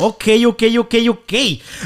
Ok, ok, ok, ok.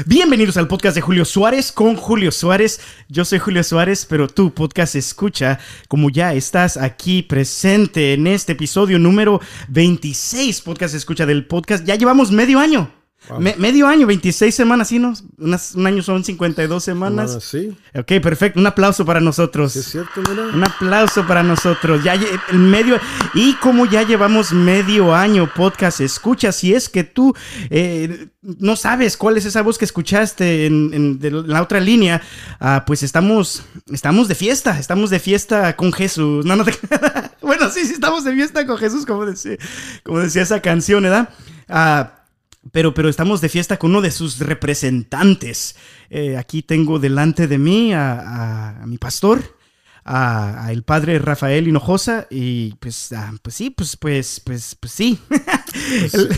Bienvenidos al podcast de Julio Suárez con Julio Suárez. Yo soy Julio Suárez, pero tu podcast escucha como ya estás aquí presente en este episodio número 26 podcast escucha del podcast. Ya llevamos medio año. Me- medio año, 26 semanas, ¿sí? ¿no? Unas- un año son 52 semanas. Ah, sí, Ok, perfecto. Un aplauso para nosotros. sí es cierto, mira. Un aplauso para nosotros. Ya el medio y como ya llevamos medio año podcast escucha, si es que tú eh, no sabes cuál es esa voz que escuchaste en, en- de la otra línea, ah, pues estamos estamos de fiesta, estamos de fiesta con Jesús. No, no te- bueno, sí, sí estamos de fiesta con Jesús, como decía, como decía esa canción, ¿verdad? Ah, pero, pero estamos de fiesta con uno de sus representantes. Eh, aquí tengo delante de mí a, a- a mi pastor, a, a el padre Rafael Hinojosa, y pues, ah, pues sí, pues, pues, pues, pues sí. el,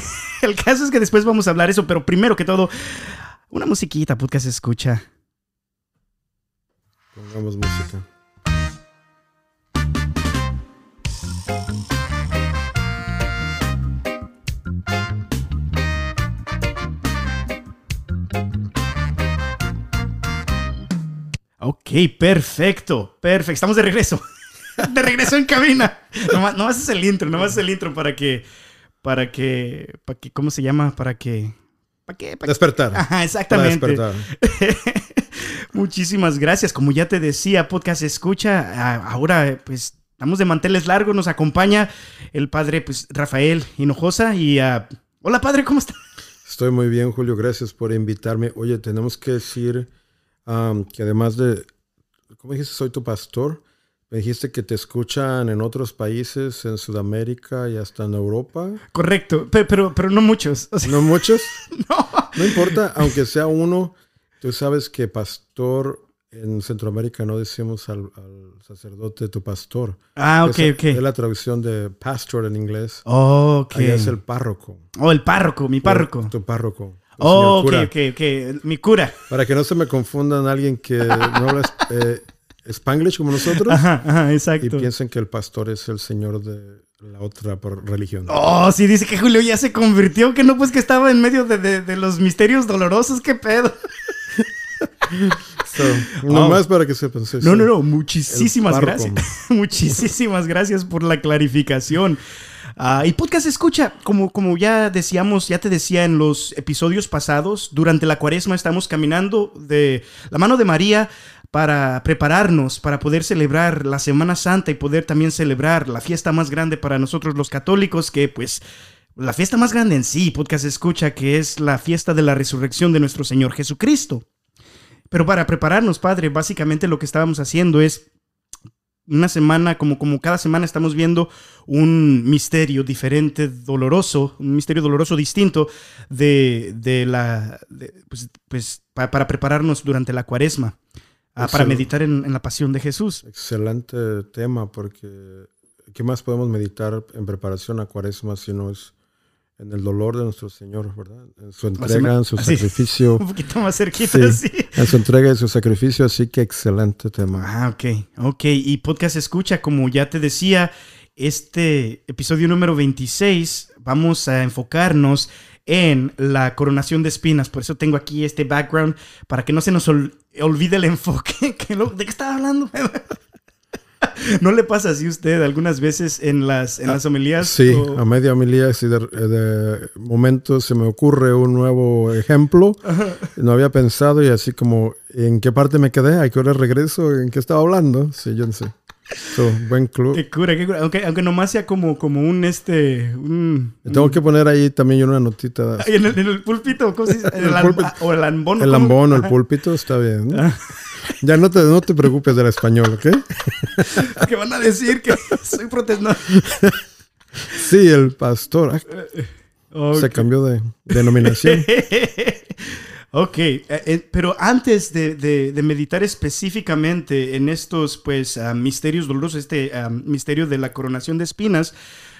el caso es que después vamos a hablar eso, pero primero que todo, una musiquita, podcast escucha. Pongamos música. Ok, perfecto, perfecto. Estamos de regreso. de regreso en cabina. Nomás, nomás es el intro, nomás es el intro para que, para que, para que, ¿cómo se llama? Para que, para que, para que- Despertar. Ajá, Para exactamente. despertar. Muchísimas gracias. Como ya te decía, podcast escucha. Ahora, pues, estamos de manteles largos. Nos acompaña el padre, pues, Rafael Hinojosa. Y, hola, padre, ¿cómo está? Estoy muy bien, Julio. Gracias por invitarme. Oye, tenemos que decir am, que además de, ¿cómo dijiste? Soy tu pastor. Me dijiste que te escuchan en otros países, en Sudamérica y hasta en Europa. Correcto, pe- pero, pero, no muchos. O sea, No muchos. no. No importa, aunque sea uno. Tú sabes que pastor en Centroamérica no decimos al, al sacerdote tu pastor. Ah, ok, Esa ok. Es la traducción de pastor en inglés. Ok. Allá es el párroco. Oh, el párroco, mi párroco. Tu párroco. Oh, ok, ok, ok. Mi cura. Para que no se me confundan alguien que no habla eh, Spanglish como nosotros Ajá, ajá, y exacto. piensen que el pastor es el señor de la otra por- religión. Oh, sí, dice que Julio ya se convirtió, que no, pues que estaba en medio de, de- de los misterios dolorosos, qué pedo. So, nomás para que sepan. sí, No, no, no, muchísimas gracias. muchísimas gracias por la clarificación. Ah, y podcast escucha, como, como ya decíamos, ya te decía en los episodios pasados, durante la cuaresma estamos caminando de la mano de María para prepararnos, para poder celebrar la Semana Santa y poder también celebrar la fiesta más grande para nosotros los católicos, que pues la fiesta más grande en sí, podcast escucha, que es la fiesta de la resurrección de nuestro Señor Jesucristo. Pero para prepararnos, Padre, básicamente lo que estábamos haciendo es una semana, como, como cada semana estamos viendo un misterio diferente, doloroso, un misterio doloroso distinto de, de la, de- pues, pues, pa- para prepararnos durante la cuaresma, ah, para meditar en, en la pasión de Jesús. Excelente tema porque ¿qué más podemos meditar en preparación a cuaresma si no es en el dolor de nuestro Señor, ¿verdad? En su entrega, en su Así. sacrificio. Un poquito más cerquita, Sí. sí. En su entrega y su sacrificio, así que excelente tema. Ah, ok, ok. Y podcast escucha, como ya te decía, este episodio número 26 vamos a enfocarnos en la coronación de espinas. Por eso tengo aquí este background para que no se nos ol- olvide el enfoque. que lo- ¿De qué estaba hablando? ¿No le pasa así a usted algunas veces en las, en las homilías? Sí, o- a media homilía, si de, de momento se me ocurre un nuevo ejemplo, no había pensado y así como, ¿en qué parte me quedé? ¿A qué hora regreso? ¿En qué estaba hablando? Sí, yo no sé. So, buen club. Qué cura, qué cura. Aunque, aunque nomás sea como, como un este. Un, Tengo que poner ahí también una notita. En el, en el pulpito, ¿cómo se dice? El el púlpito. el ambón. El ¿cómo? lambón o el púlpito está bien. Ya no te, no te preocupes del español, ¿ok? que van a decir que soy protestante. Sí, el pastor. Ah, Se cambió de denominación. Ok, eh, eh, pero antes de, de- de meditar específicamente en estos pues ah, misterios dolorosos, este ah, misterio de la coronación de espinas,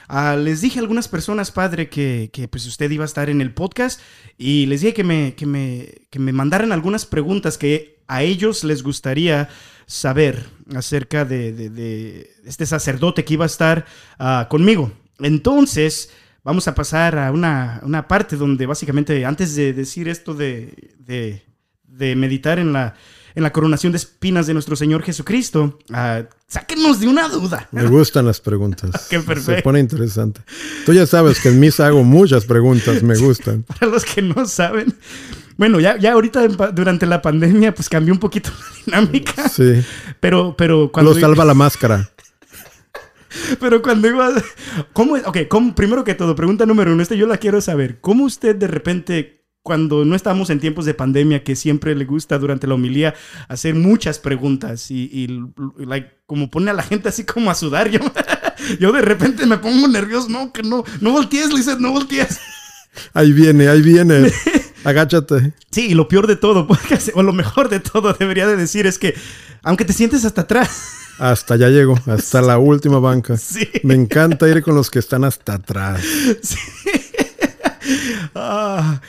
ah, les dije a algunas personas, padre, que, que, pues usted iba a estar en el podcast y les dije que me, que me, que me mandaran algunas preguntas que a ellos les gustaría saber acerca de, este sacerdote que iba a estar ah, conmigo. Entonces, vamos a pasar a una, una parte donde básicamente antes de decir esto de, de meditar en la, en la coronación de espinas de nuestro Señor Jesucristo, uh, sáquenos de una duda. Me gustan las preguntas. Qué perfecto. Se pone interesante. Tú ya sabes que en misa hago muchas preguntas, me gustan. Para los que no saben, bueno, ya, ya ahorita durante la pandemia pues cambió un poquito la dinámica. Sí. Pero, pero cuando... Lo salva la máscara. Pero cuando iba... ¿Cómo es? Ok, ¿cómo, primero que todo, pregunta número uno, este yo la quiero saber. ¿Cómo usted de repente cuando no estamos en tiempos de pandemia, que siempre le gusta durante la homilía hacer muchas preguntas y, y like, como pone a la gente así como a sudar, yo, yo de repente me pongo nervioso, no, que no, no voltees, Lizeth, no voltees. Ahí viene, ahí viene. Agáchate. Sí, y lo peor de todo, o lo mejor de todo, debería de decir, es que aunque te sientes hasta atrás. Hasta ya llego, hasta la última banca. Sí. Me encanta ir con los que están hasta atrás. Sí. Ah,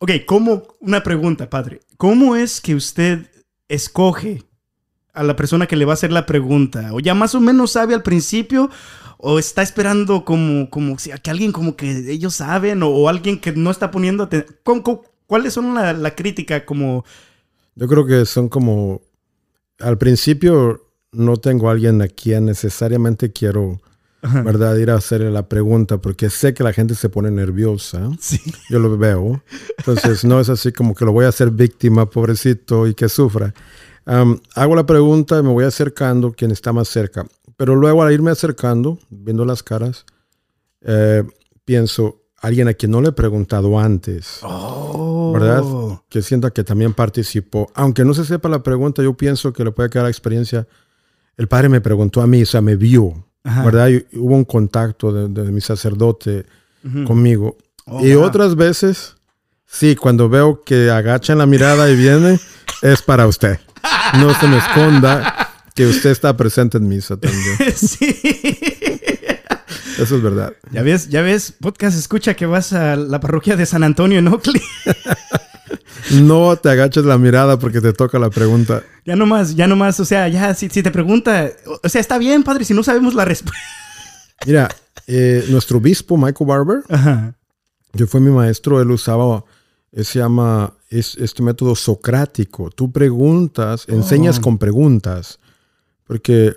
ok, ¿cómo, una pregunta, padre. ¿Cómo es que usted escoge a la persona que le va a hacer la pregunta? ¿O ya más o menos sabe al principio? ¿O está esperando como, como que alguien como que ellos saben? ¿O, alguien que no está poniendo atención? ¿Cuáles son la, la crítica como...? Yo creo que son como... Al principio no tengo a alguien a quien necesariamente quiero, Ajá. ¿verdad? Ir a hacerle la pregunta porque sé que la gente se pone nerviosa. Sí. Yo lo veo. Entonces no es así como que lo voy a hacer víctima, pobrecito, y que sufra. Um, hago la pregunta y me voy acercando quien está más cerca. Pero luego al irme acercando, viendo las caras, eh, pienso, alguien a quien no le he preguntado antes, oh. ¿verdad? Que sienta que también participó. Aunque no se sepa la pregunta, yo pienso que le puede quedar la experiencia. El padre me preguntó a mí, o sea, me vio, Ajá. ¿verdad? Y hubo un contacto de, de mi sacerdote Uh -huh. conmigo. Oh, y wow. otras veces, sí, cuando veo que agachan la mirada y viene, es para usted. No se me esconda que usted está presente en misa también. sí. Eso es verdad. Ya ves, ya ves, podcast escucha que vas a la parroquia de San Antonio en Oakley. No te agaches la mirada porque te toca la pregunta. Ya no más, ya no más, o sea, ya si, si te pregunta, o sea, está bien, padre, si no sabemos la respuesta. Mira, eh, nuestro obispo Michael Barber, Ajá. que fue mi maestro, él usaba, eh, se llama es, este método socrático. Tú preguntas, enseñas Oh. con preguntas. Porque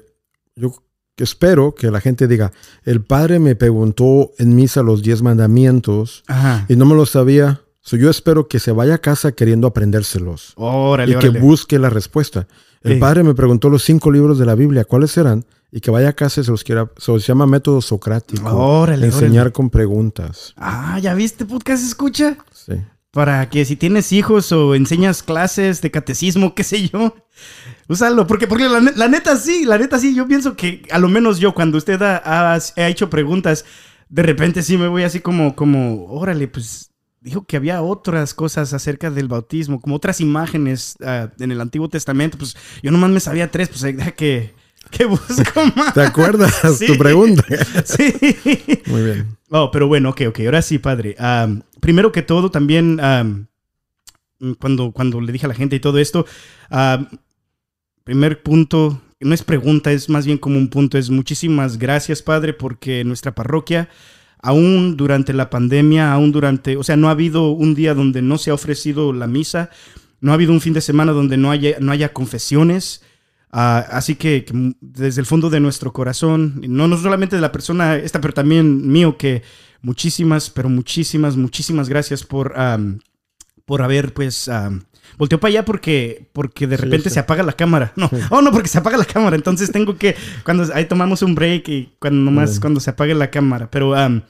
yo espero que la gente diga, el padre me preguntó en misa los diez mandamientos Ajá. y no me lo sabía. So, yo espero que se vaya a casa queriendo aprendérselos Órale, y que busque la respuesta. El Sí. padre me preguntó los cinco libros de la Biblia, ¿cuáles eran? Y que vaya a casa y se los quiera. so, se llama método socrático. Órale, enseñar con preguntas. Ah, ¿ya viste podcast escucha? Sí. Para que si tienes hijos o enseñas clases de catecismo, qué sé yo, úsalo. Porque, porque la, ne- la neta sí, la neta sí, yo pienso que a lo menos yo, cuando usted ha, ha- ha hecho preguntas, de repente sí me voy así como, como, órale, pues dijo que había otras cosas acerca del bautismo, como otras imágenes ah, en el Antiguo Testamento. Pues yo nomás me sabía tres, pues deja que, que busco más. ¿Te acuerdas Sí. tu pregunta? Sí. Muy bien. Oh, pero bueno, ok, ok. Ahora sí, padre. Am, primero que todo, también am, cuando, cuando le dije a la gente y todo esto, primer punto, no es pregunta, es más bien como un punto, es muchísimas gracias, padre, porque nuestra parroquia, aún durante la pandemia, aún durante, o sea, no ha habido un día donde no se ha ofrecido la misa, no ha habido un fin de semana donde no haya, no haya confesiones. Ah, así que, que desde el fondo de nuestro corazón, no, no solamente de la persona esta, pero también mío, que muchísimas, pero muchísimas, muchísimas gracias por, am, por haber, pues, am, volteó para allá porque, porque de Sí, repente sí. se apaga la cámara. No, oh, no, porque se apaga la cámara. Entonces tengo que, cuando ahí tomamos un break y cuando nomás, cuando se apague la cámara. Pero, am,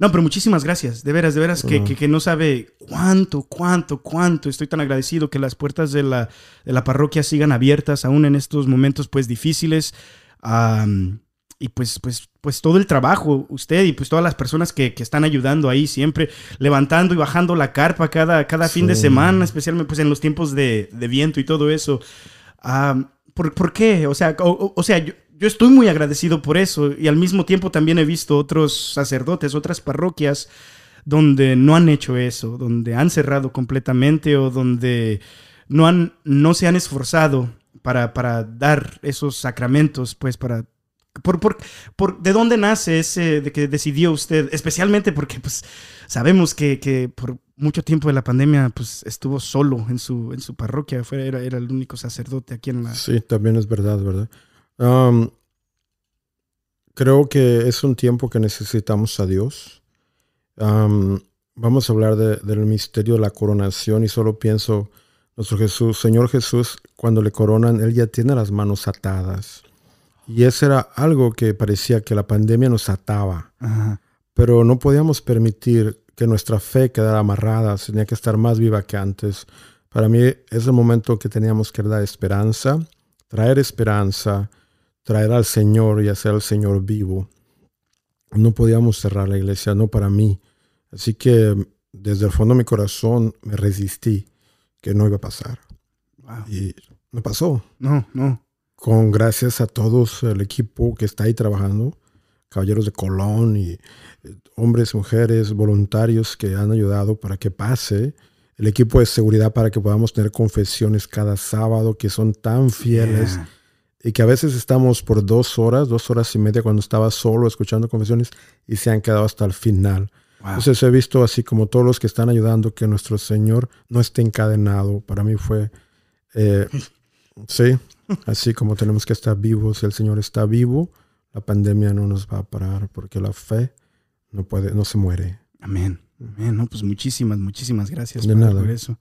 no, pero muchísimas gracias. De veras, de veras, que, Ujú. que, que no sabe cuánto, cuánto, cuánto estoy tan agradecido que las puertas de la, de la parroquia sigan abiertas aún en estos momentos, pues, difíciles. Am, y pues, pues, pues todo el trabajo, usted y pues todas las personas que, que están ayudando ahí siempre, levantando y bajando la carpa cada, cada fin de Sí. semana, especialmente pues en los tiempos de, de viento y todo eso. Am, ¿por, por qué? O sea, o- o sea yo, yo estoy muy agradecido por eso y al mismo tiempo también he visto otros sacerdotes, otras parroquias donde no han hecho eso, donde han cerrado completamente o donde no, han, no se han esforzado para, para dar esos sacramentos, pues para por, por, por, ¿De dónde nace ese de que decidió usted? Especialmente porque pues sabemos que, que por mucho tiempo de la pandemia pues estuvo solo en su, en su parroquia, Fue, era, era el único sacerdote aquí en la... Sí, también es verdad, ¿verdad? Um, creo que es un tiempo que necesitamos a Dios. Um, vamos a hablar de, del misterio de la coronación y solo pienso, nuestro Jesús, Señor Jesús, cuando le coronan, Él ya tiene las manos atadas. Y eso era algo que parecía que la pandemia nos ataba. Pero no podíamos permitir que nuestra fe quedara amarrada, tenía que estar más viva que antes. Para mí es el momento que teníamos que dar esperanza, traer esperanza, traer al Señor y hacer al Señor vivo. No podíamos cerrar la iglesia, no para mí. Así que desde el fondo de mi corazón me resistí que no iba a pasar. Y no pasó. No, no con gracias a todos el equipo que está ahí trabajando, caballeros de Colón y eh, hombres, mujeres, voluntarios que han ayudado para que pase, el equipo de seguridad para que podamos tener confesiones cada sábado que son tan fieles y que a veces estamos por dos horas, dos horas y media cuando estaba solo escuchando confesiones y se han quedado hasta el final. Entonces he visto así como todos los que están ayudando que nuestro Señor no esté encadenado. Para mí fue, eh, sí, Así como tenemos que estar vivos, el Señor está vivo, la pandemia no nos va a parar porque la fe no puede, no se muere. Amén. Amén. No, pues muchísimas, muchísimas gracias De nada. por eso.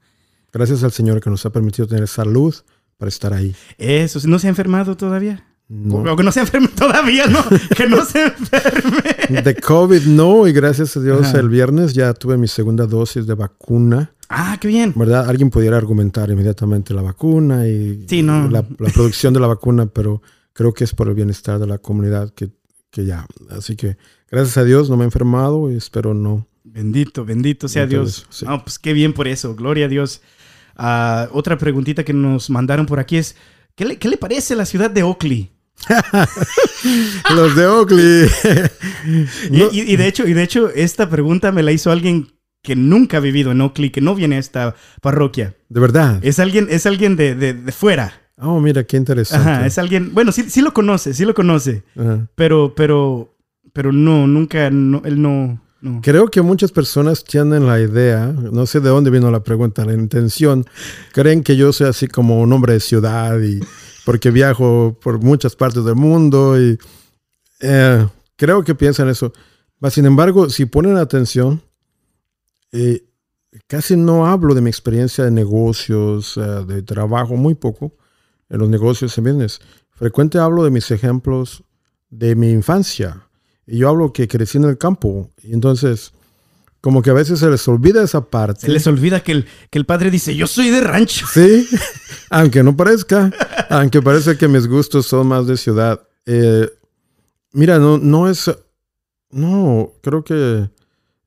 Gracias al Señor que nos ha permitido tener salud para estar ahí. Eso, ¿no se ha enfermado todavía? No. que no se enferme todavía, ¿no? que no se enferme. De COVID no, y gracias a Dios el viernes ya tuve mi segunda dosis de vacuna. Ah, qué bien. ¿Verdad? Alguien pudiera argumentar inmediatamente la vacuna y la, producción de la vacuna, pero creo que es por el bienestar de la comunidad que, que ya. Así que gracias a Dios no me he enfermado y espero no. Bendito, bendito sea Dios. No, pues qué bien por eso. Gloria a Dios. Ah, otra preguntita que nos mandaron por aquí es, ¿qué le, qué le parece la ciudad de Oakley? Los de Oakley. y, de hecho, y de hecho, esta pregunta me la hizo alguien que nunca ha vivido en Oakley, que no viene a esta parroquia. De verdad. Es alguien, es alguien de, de, fuera. Oh, mira, qué interesante. Ajá, es alguien, bueno, sí, sí lo conoce, sí lo conoce. Pero, pero, pero no, nunca, no, él no, Creo que muchas personas tienen la idea, no sé de dónde vino la pregunta, la intención, creen que yo soy así como un hombre de ciudad y porque viajo por muchas partes del mundo y eh, creo que piensan eso. Sin embargo, si ponen atención, eh, casi no hablo de mi experiencia de negocios, eh, de trabajo, muy poco en los negocios en business. Frecuente hablo de mis ejemplos de mi infancia. Y yo hablo que crecí en el campo. Y entonces, como que a veces se les olvida esa parte. Se les olvida que el, que el padre dice, yo soy de rancho. Sí, aunque no parezca, aunque parece que mis gustos son más de ciudad. Eh, mira, no, no es, no, creo que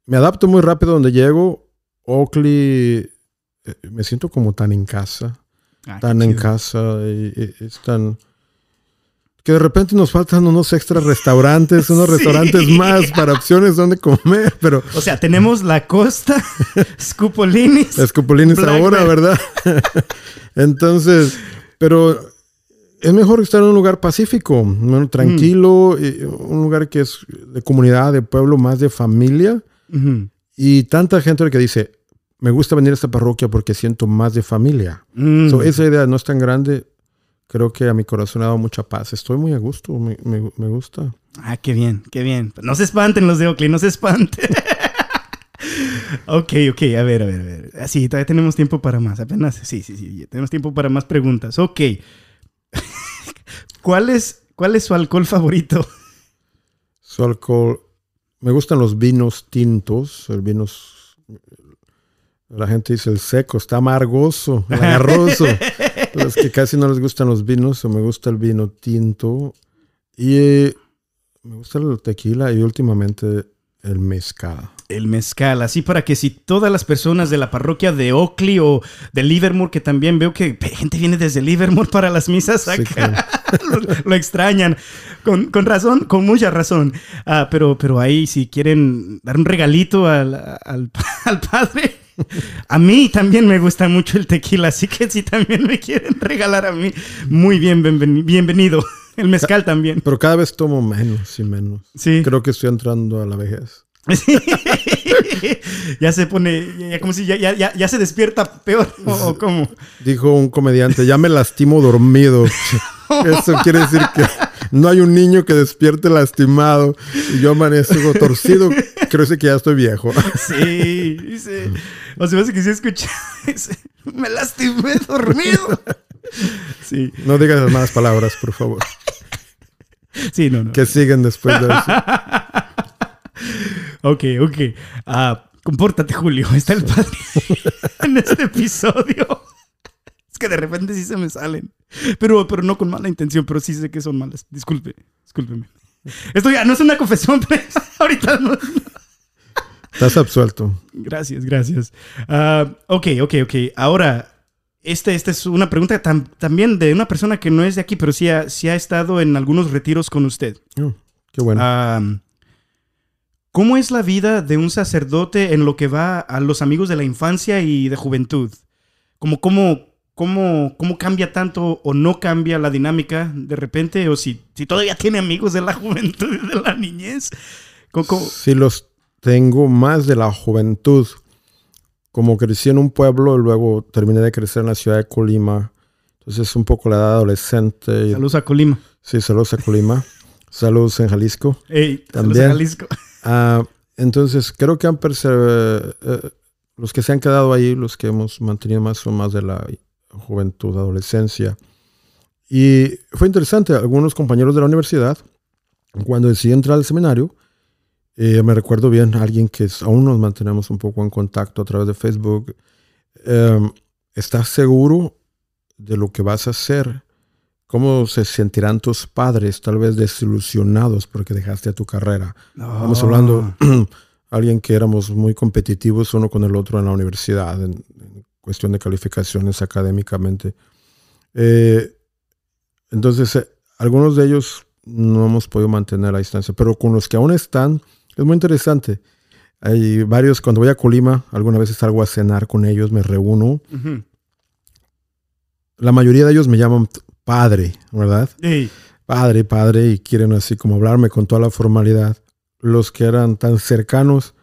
me adapto muy rápido donde llego. Oakley, eh, me siento como tan en casa. Ah, tan en casa. Y, es tan. Que de repente nos faltan unos extra restaurantes, unos restaurantes más para opciones donde comer, pero... O sea, tenemos la costa, Scupolinis. Scupolinis ahora, ¿verdad? Entonces, pero es mejor estar en un lugar pacífico, tranquilo, un lugar que es de comunidad, de pueblo, más de familia. Y tanta gente que dice, me gusta venir a esta parroquia porque siento más de familia. Mm. esa idea no es tan grande. Creo que a mi corazón ha dado mucha paz. Estoy muy a gusto, me, me, gusta. Ah, qué bien, qué bien. No se espanten los de Oakley, no se espanten. ok, ok, a ver, a ver, a ver. Así, ah, todavía tenemos tiempo para más. Apenas, sí, sí, sí, tenemos tiempo para más preguntas. Ok. ¿Cuál es, ¿Cuál es su alcohol favorito? Su alcohol me gustan los vinos tintos, el vinos. La gente dice el seco, está amargoso, agarroso. los que casi no les gustan los vinos, o me gusta el vino tinto. Y eh, me gusta el tequila y últimamente el mezcal. El mezcal, así para que si todas las personas de la parroquia de Oakley o de Livermore, que también veo que gente viene desde Livermore para las misas acá, lo, extrañan, con, razón, con mucha razón. Ah, pero, pero ahí si quieren dar un regalito al, al, padre, a mí también me gusta mucho el tequila, así que si también me quieren regalar a mí, muy bien, bienvenido. El mezcal también. Pero cada vez tomo menos y menos. Sí. Creo que estoy entrando a la vejez. ya se pone, ya como si ya, ya, ya, ya se despierta peor, o, o cómo. Dijo un comediante, ya me lastimo dormido. Eso quiere decir que no hay un niño que despierte lastimado y yo amanezco torcido. Creo que ya estoy viejo. Sí, dice. O sea, me hace que sí me lastimé dormido. Sí, No digas las malas palabras, por favor. sí, no, no. Que siguen después de eso. Ok, ok. Ah, compórtate, Julio. Está el padre en este episodio. Que de repente sí se me salen. Pero, pero no con mala intención, pero sí sé que son malas. Disculpe, discúlpeme. Esto ya no es una confesión, pero ahorita no. Estás absuelto. Gracias, gracias. Ah, ok, ok, ok. Ahora, esta este es una pregunta tam- también de una persona que no es de aquí, pero sí ha, sí ha estado en algunos retiros con usted. Oh, qué bueno. Ah, ¿Cómo es la vida de un sacerdote en lo que va a los amigos de la infancia y de juventud? Como, cómo, cómo, ¿Cómo cambia tanto o no cambia la dinámica de repente? O si, si todavía tiene amigos de la juventud y de la niñez. ¿Cómo- cómo- Sí los tengo más de la juventud. Como crecí en un pueblo, luego terminé de crecer en la ciudad de Colima. Entonces un poco la edad adolescente. Saludos a Colima. Sí, saludos a Colima. saludos en Jalisco. Ey, saludos a También. Jalisco. Ah, entonces, creo que han perse- eh, los que se han quedado ahí, los que hemos mantenido más son más de la juventud, adolescencia. Y fue interesante, algunos compañeros de la universidad, cuando decidí entrar al seminario, eh, me recuerdo bien alguien que aún nos mantenemos un poco en contacto a través de Facebook. eh, ¿Estás seguro de lo que vas a hacer? ¿Cómo se sentirán tus padres, tal vez desilusionados porque dejaste tu carrera? Estamos hablando alguien que éramos muy competitivos uno con el otro en la universidad, en, en cuestión de calificaciones académicamente. Eh, entonces, eh, algunos de ellos no hemos podido mantener la distancia, pero con los que aún están, es muy interesante. Hay varios, cuando voy a Colima, algunas veces salgo a cenar con ellos, me reúno. Ujú. La mayoría de ellos me llaman padre, ¿verdad? Ey, padre, padre, y quieren así como hablarme con toda la formalidad. Los que eran tan cercanos,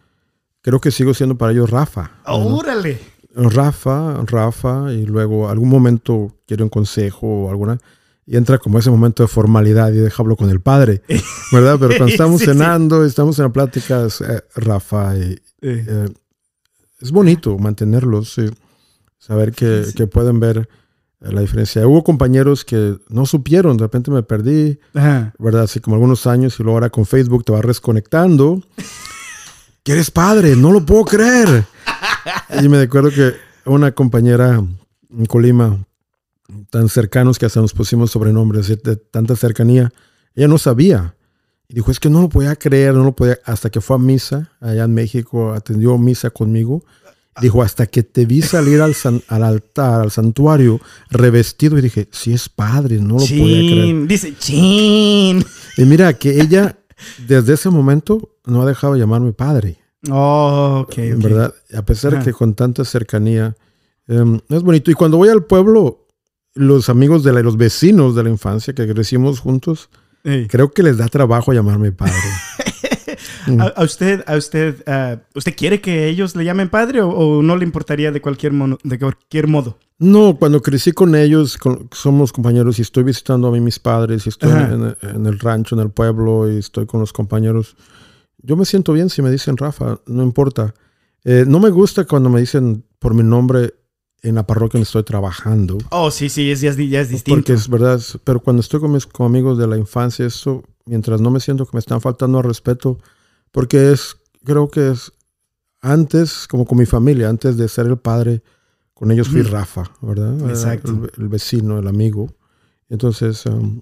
creo que sigo siendo para ellos Rafa. ¡Órale! Rafa, Rafa, y luego algún momento quiero un consejo o alguna, y entra como ese momento de formalidad y deja hablo con el padre, ¿verdad? Pero cuando estamos Sí, sí. cenando, estamos en la plática, es, eh, Rafa, y eh, es bonito mantenerlos, saber que, que pueden ver eh, la diferencia. Hubo compañeros que no supieron, de repente me perdí, Ajá. ¿verdad? Así como algunos años y luego ahora con Facebook te vas desconectando. que eres padre, no lo puedo creer. Y me recuerdo que una compañera en Colima, tan cercanos que hasta nos pusimos sobrenombres de, tanta cercanía, ella no sabía. Y dijo, es que no lo podía creer, no lo podía, hasta que fue a misa, allá en México, atendió misa conmigo. Dijo, hasta que te vi salir al, san- al altar, al santuario, revestido, y dije, sí es padre, no lo podía creer. Dice, chin. Y mira que ella desde ese momento no ha dejado de llamarme padre, Oh, ok, ok. ¿verdad? A pesar de Ajá. que con tanta cercanía em, es bonito. Y cuando voy al pueblo, los amigos de la, los vecinos de la infancia que crecimos juntos, creo que les da trabajo llamarme padre. ¿A, a usted, a usted, ah, usted quiere que ellos le llamen padre o, o no le importaría de cualquier, mono- de cualquier modo? No, cuando crecí con ellos, con- somos compañeros y estoy visitando a mí mis padres y estoy en, en el rancho, en el pueblo y estoy con los compañeros. Yo me siento bien si me dicen Rafa, no importa. Eh, no me gusta cuando me dicen por mi nombre en la parroquia donde estoy trabajando. Oh, sí, sí, es, ya, es, di- ya es distinto. Porque es verdad, pero cuando estoy con mis con amigos de la infancia, eso, mientras no me siento que me están faltando al respeto, porque es, creo que es antes, como con mi familia, antes de ser el padre, con ellos fui. Rafa, ¿verdad? Exacto. El, el vecino, el amigo. Entonces, um,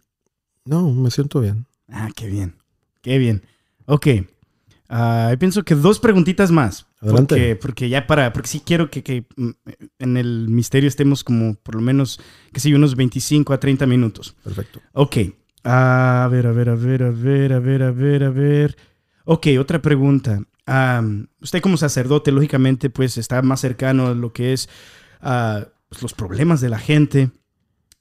no, me siento bien. Ah, qué bien, qué bien. Ok, Ah, pienso que dos preguntitas más. Adelante. Porque, porque ya para, porque sí quiero que, que, mm, en el misterio estemos como por lo menos, que sé unos 25 a 30 minutos. Perfecto. Ok. A ver, a ver, a ver, a ver, a ver, a ver, a ver. Ok, otra pregunta. Am, usted como sacerdote, lógicamente, pues está más cercano a lo que es ah, pues, los problemas de la gente.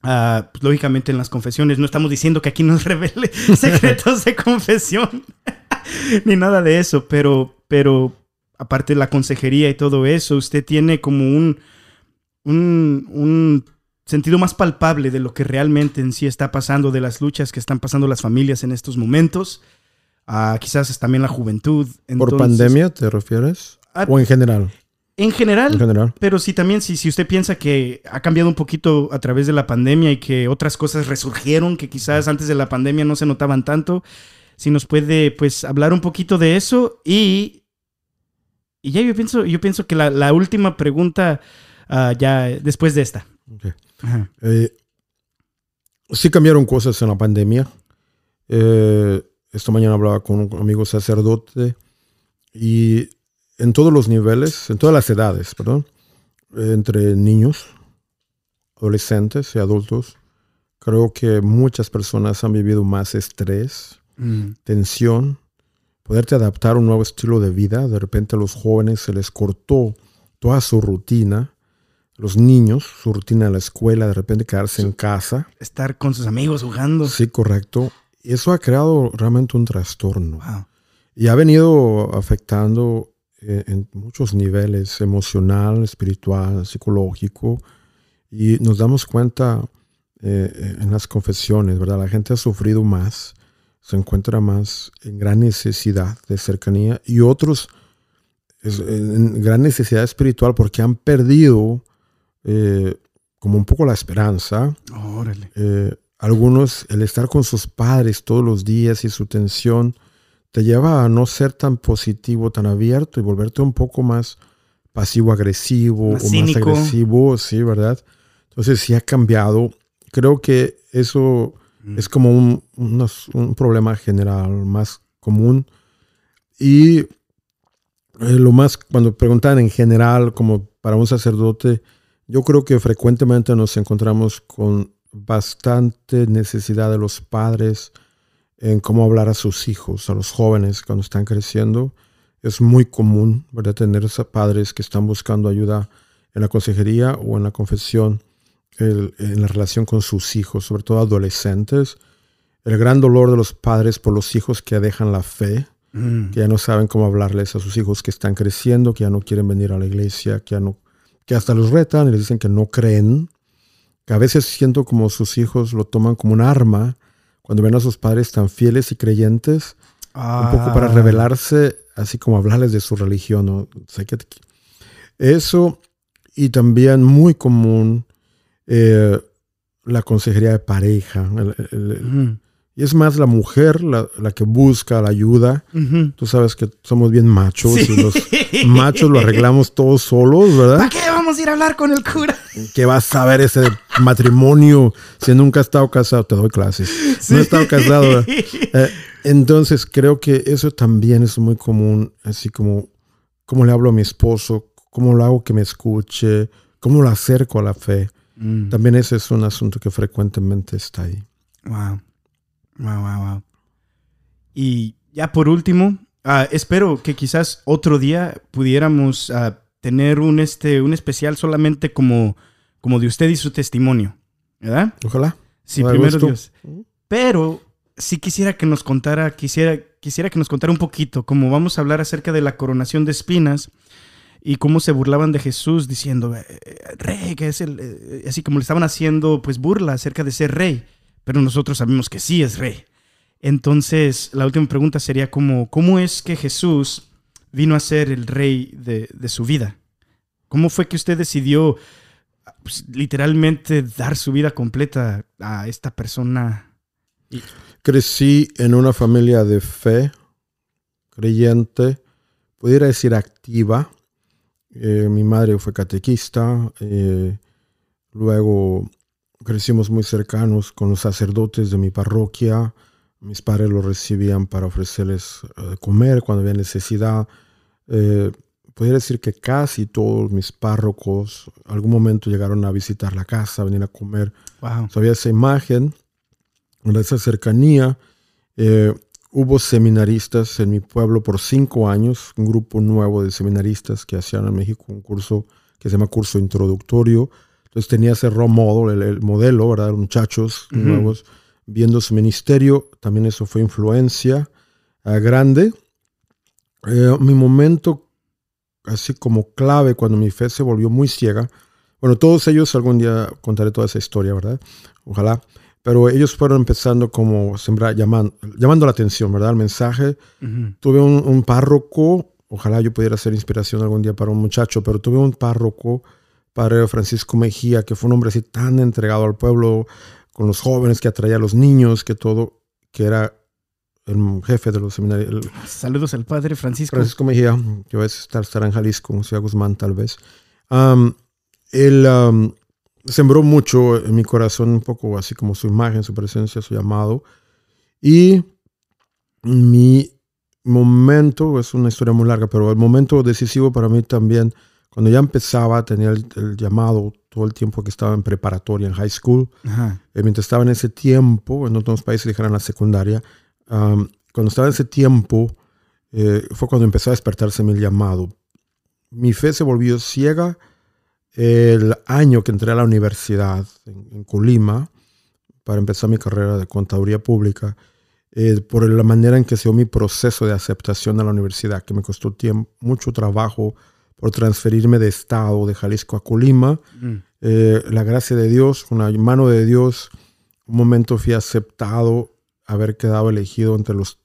Ah, pues, lógicamente en las confesiones no estamos diciendo que aquí nos revele secretos de confesión ni nada de eso, pero, pero aparte de la consejería y todo eso, usted tiene como un, un, sentido más palpable de lo que realmente en sí está pasando, de las luchas que están pasando las familias en estos momentos, uh, quizás es también la juventud. ¿Por pandemia te refieres? Ah, ¿O en general? En general, pero sí también, si, si usted piensa que ha cambiado un poquito a través de la pandemia y que otras cosas resurgieron que quizás antes de la pandemia no se notaban tanto, si nos puede pues hablar un poquito de eso y, y ya yo pienso, yo pienso que la, última pregunta ah, ya después de esta. Eh, sí cambiaron cosas en la pandemia. Eh, esta mañana hablaba con un amigo sacerdote y en todos los niveles, en todas las edades, perdón, entre niños, adolescentes y adultos, creo que muchas personas han vivido más estrés, mm. tensión, poderte adaptar a un nuevo estilo de vida. De repente a los jóvenes se les cortó toda su rutina. Los niños, su rutina en la escuela, de repente quedarse en casa. Estar con sus amigos jugando. Sí, correcto. Y eso ha creado realmente un trastorno. Y ha venido afectando eh, en muchos niveles, emocional, espiritual, psicológico, y nos damos cuenta eh, eh, en las confesiones, ¿verdad? La gente ha sufrido más, se encuentra más en gran necesidad de cercanía y otros en gran necesidad espiritual porque han perdido como un poco la esperanza. algunos el estar con sus padres todos los días y su tensión te lleva a no ser tan positivo, tan abierto y volverte un poco más pasivo-agresivo o más agresivo, sí, ¿verdad? Entonces sí ha cambiado. Creo que eso es como un, un, problema general, más común. Y eh, lo más, cuando preguntan en general, como para un sacerdote, yo creo que frecuentemente nos encontramos con bastante necesidad de los padres, en cómo hablar a sus hijos, a los jóvenes cuando están creciendo. Es muy común ¿verdad? tener padres que están buscando ayuda en la consejería o en la confesión, en la relación con sus hijos, sobre todo adolescentes. El gran dolor de los padres por los hijos que dejan la fe, mm. que ya no saben cómo hablarles a sus hijos que están creciendo, que ya no quieren venir a la iglesia, que, ya no, que hasta los retan y les dicen que no creen. Que a veces siento como sus hijos lo toman como un arma cuando ven a sus padres tan fieles y creyentes, un poco para ah. revelarse, así como hablarles de su religión. ¿no? Eso, y también muy común, eh, la consejería de pareja. Y es más la mujer la, que busca la ayuda. Tú sabes que somos bien machos y los machos lo arreglamos todos solos, ¿verdad? ¿Para qué vamos a ir a hablar con el cura? ¿Qué vas a ver ese matrimonio si nunca has estado casado? Te doy clases. No he estado casado. Eh, entonces creo que eso también es muy común, así como cómo le hablo a mi esposo, cómo lo hago que me escuche, cómo lo acerco a la fe. Mm. También ese es un asunto que frecuentemente está ahí. Wow. Wow, wow, wow. Y ya por último, ah, espero que quizás otro día pudiéramos ah, tener un, este, un especial solamente como, como de usted y su testimonio, ¿verdad? Ojalá. Sí, primero Dios. Pero sí quisiera que nos contara, quisiera, quisiera que nos contara un poquito, como vamos a hablar acerca de la coronación de espinas y cómo se burlaban de Jesús diciendo, eh, eh, rey, que es el, eh, así como le estaban haciendo pues burla acerca de ser rey pero nosotros sabemos que sí es rey. Entonces, la última pregunta sería ¿cómo es que Jesús vino a ser el rey de, su vida? ¿Cómo fue que usted decidió pues, literalmente dar su vida completa a esta persona? Crecí en una familia de fe, creyente, pudiera decir activa. Eh, mi madre fue catequista, eh, luego crecimos muy cercanos con los sacerdotes de mi parroquia. Mis padres los recibían para ofrecerles eh, comer cuando había necesidad. Eh, podría decir que casi todos mis párrocos algún momento llegaron a visitar la casa, venir a comer. Wow. había esa imagen, esa cercanía. Hubo seminaristas en mi pueblo por cinco años, un grupo nuevo de seminaristas que hacían en México un curso que se llama curso introductorio pues tenía ese role model, el, modelo, ¿verdad? Muchachos nuevos viendo su ministerio, también eso fue influencia ah, grande. Eh, mi momento así como clave cuando mi fe se volvió muy ciega, bueno, todos ellos algún día contaré toda esa historia, ¿verdad? Ojalá. Pero ellos fueron empezando como sembrar, llamando, llamando la atención, ¿verdad? El mensaje. Tuve un, párroco, ojalá yo pudiera ser inspiración algún día para un muchacho, pero tuve un párroco, padre Francisco Mejía, que fue un hombre así tan entregado al pueblo, con los jóvenes, que atraía a los niños, que todo, que era el jefe de los seminarios. Saludos al padre Francisco. Francisco Mejía, que a veces estar en Jalisco, en Ciudad Guzmán tal vez. él sembró mucho en mi corazón, un poco así como su imagen, su presencia, su llamado. Y mi momento, es una historia muy larga, pero el momento decisivo para mí también, cuando ya empezaba, tenía el, el llamado todo el tiempo que estaba en preparatoria, en high school. Eh, mientras estaba en ese tiempo, en otros países dijeron la secundaria, cuando estaba en ese tiempo, eh, fue cuando empezó a despertarse mi llamado. Mi fe se volvió ciega el año que entré a la universidad en, Colima para empezar mi carrera de contaduría pública. Eh, por la manera en que se dio mi proceso de aceptación a la universidad, que me costó tiempo, mucho trabajo por transferirme de estado de Jalisco a Colima. Mm. Eh, la gracia de Dios, la mano de Dios, un momento fui aceptado, haber quedado elegido entre los,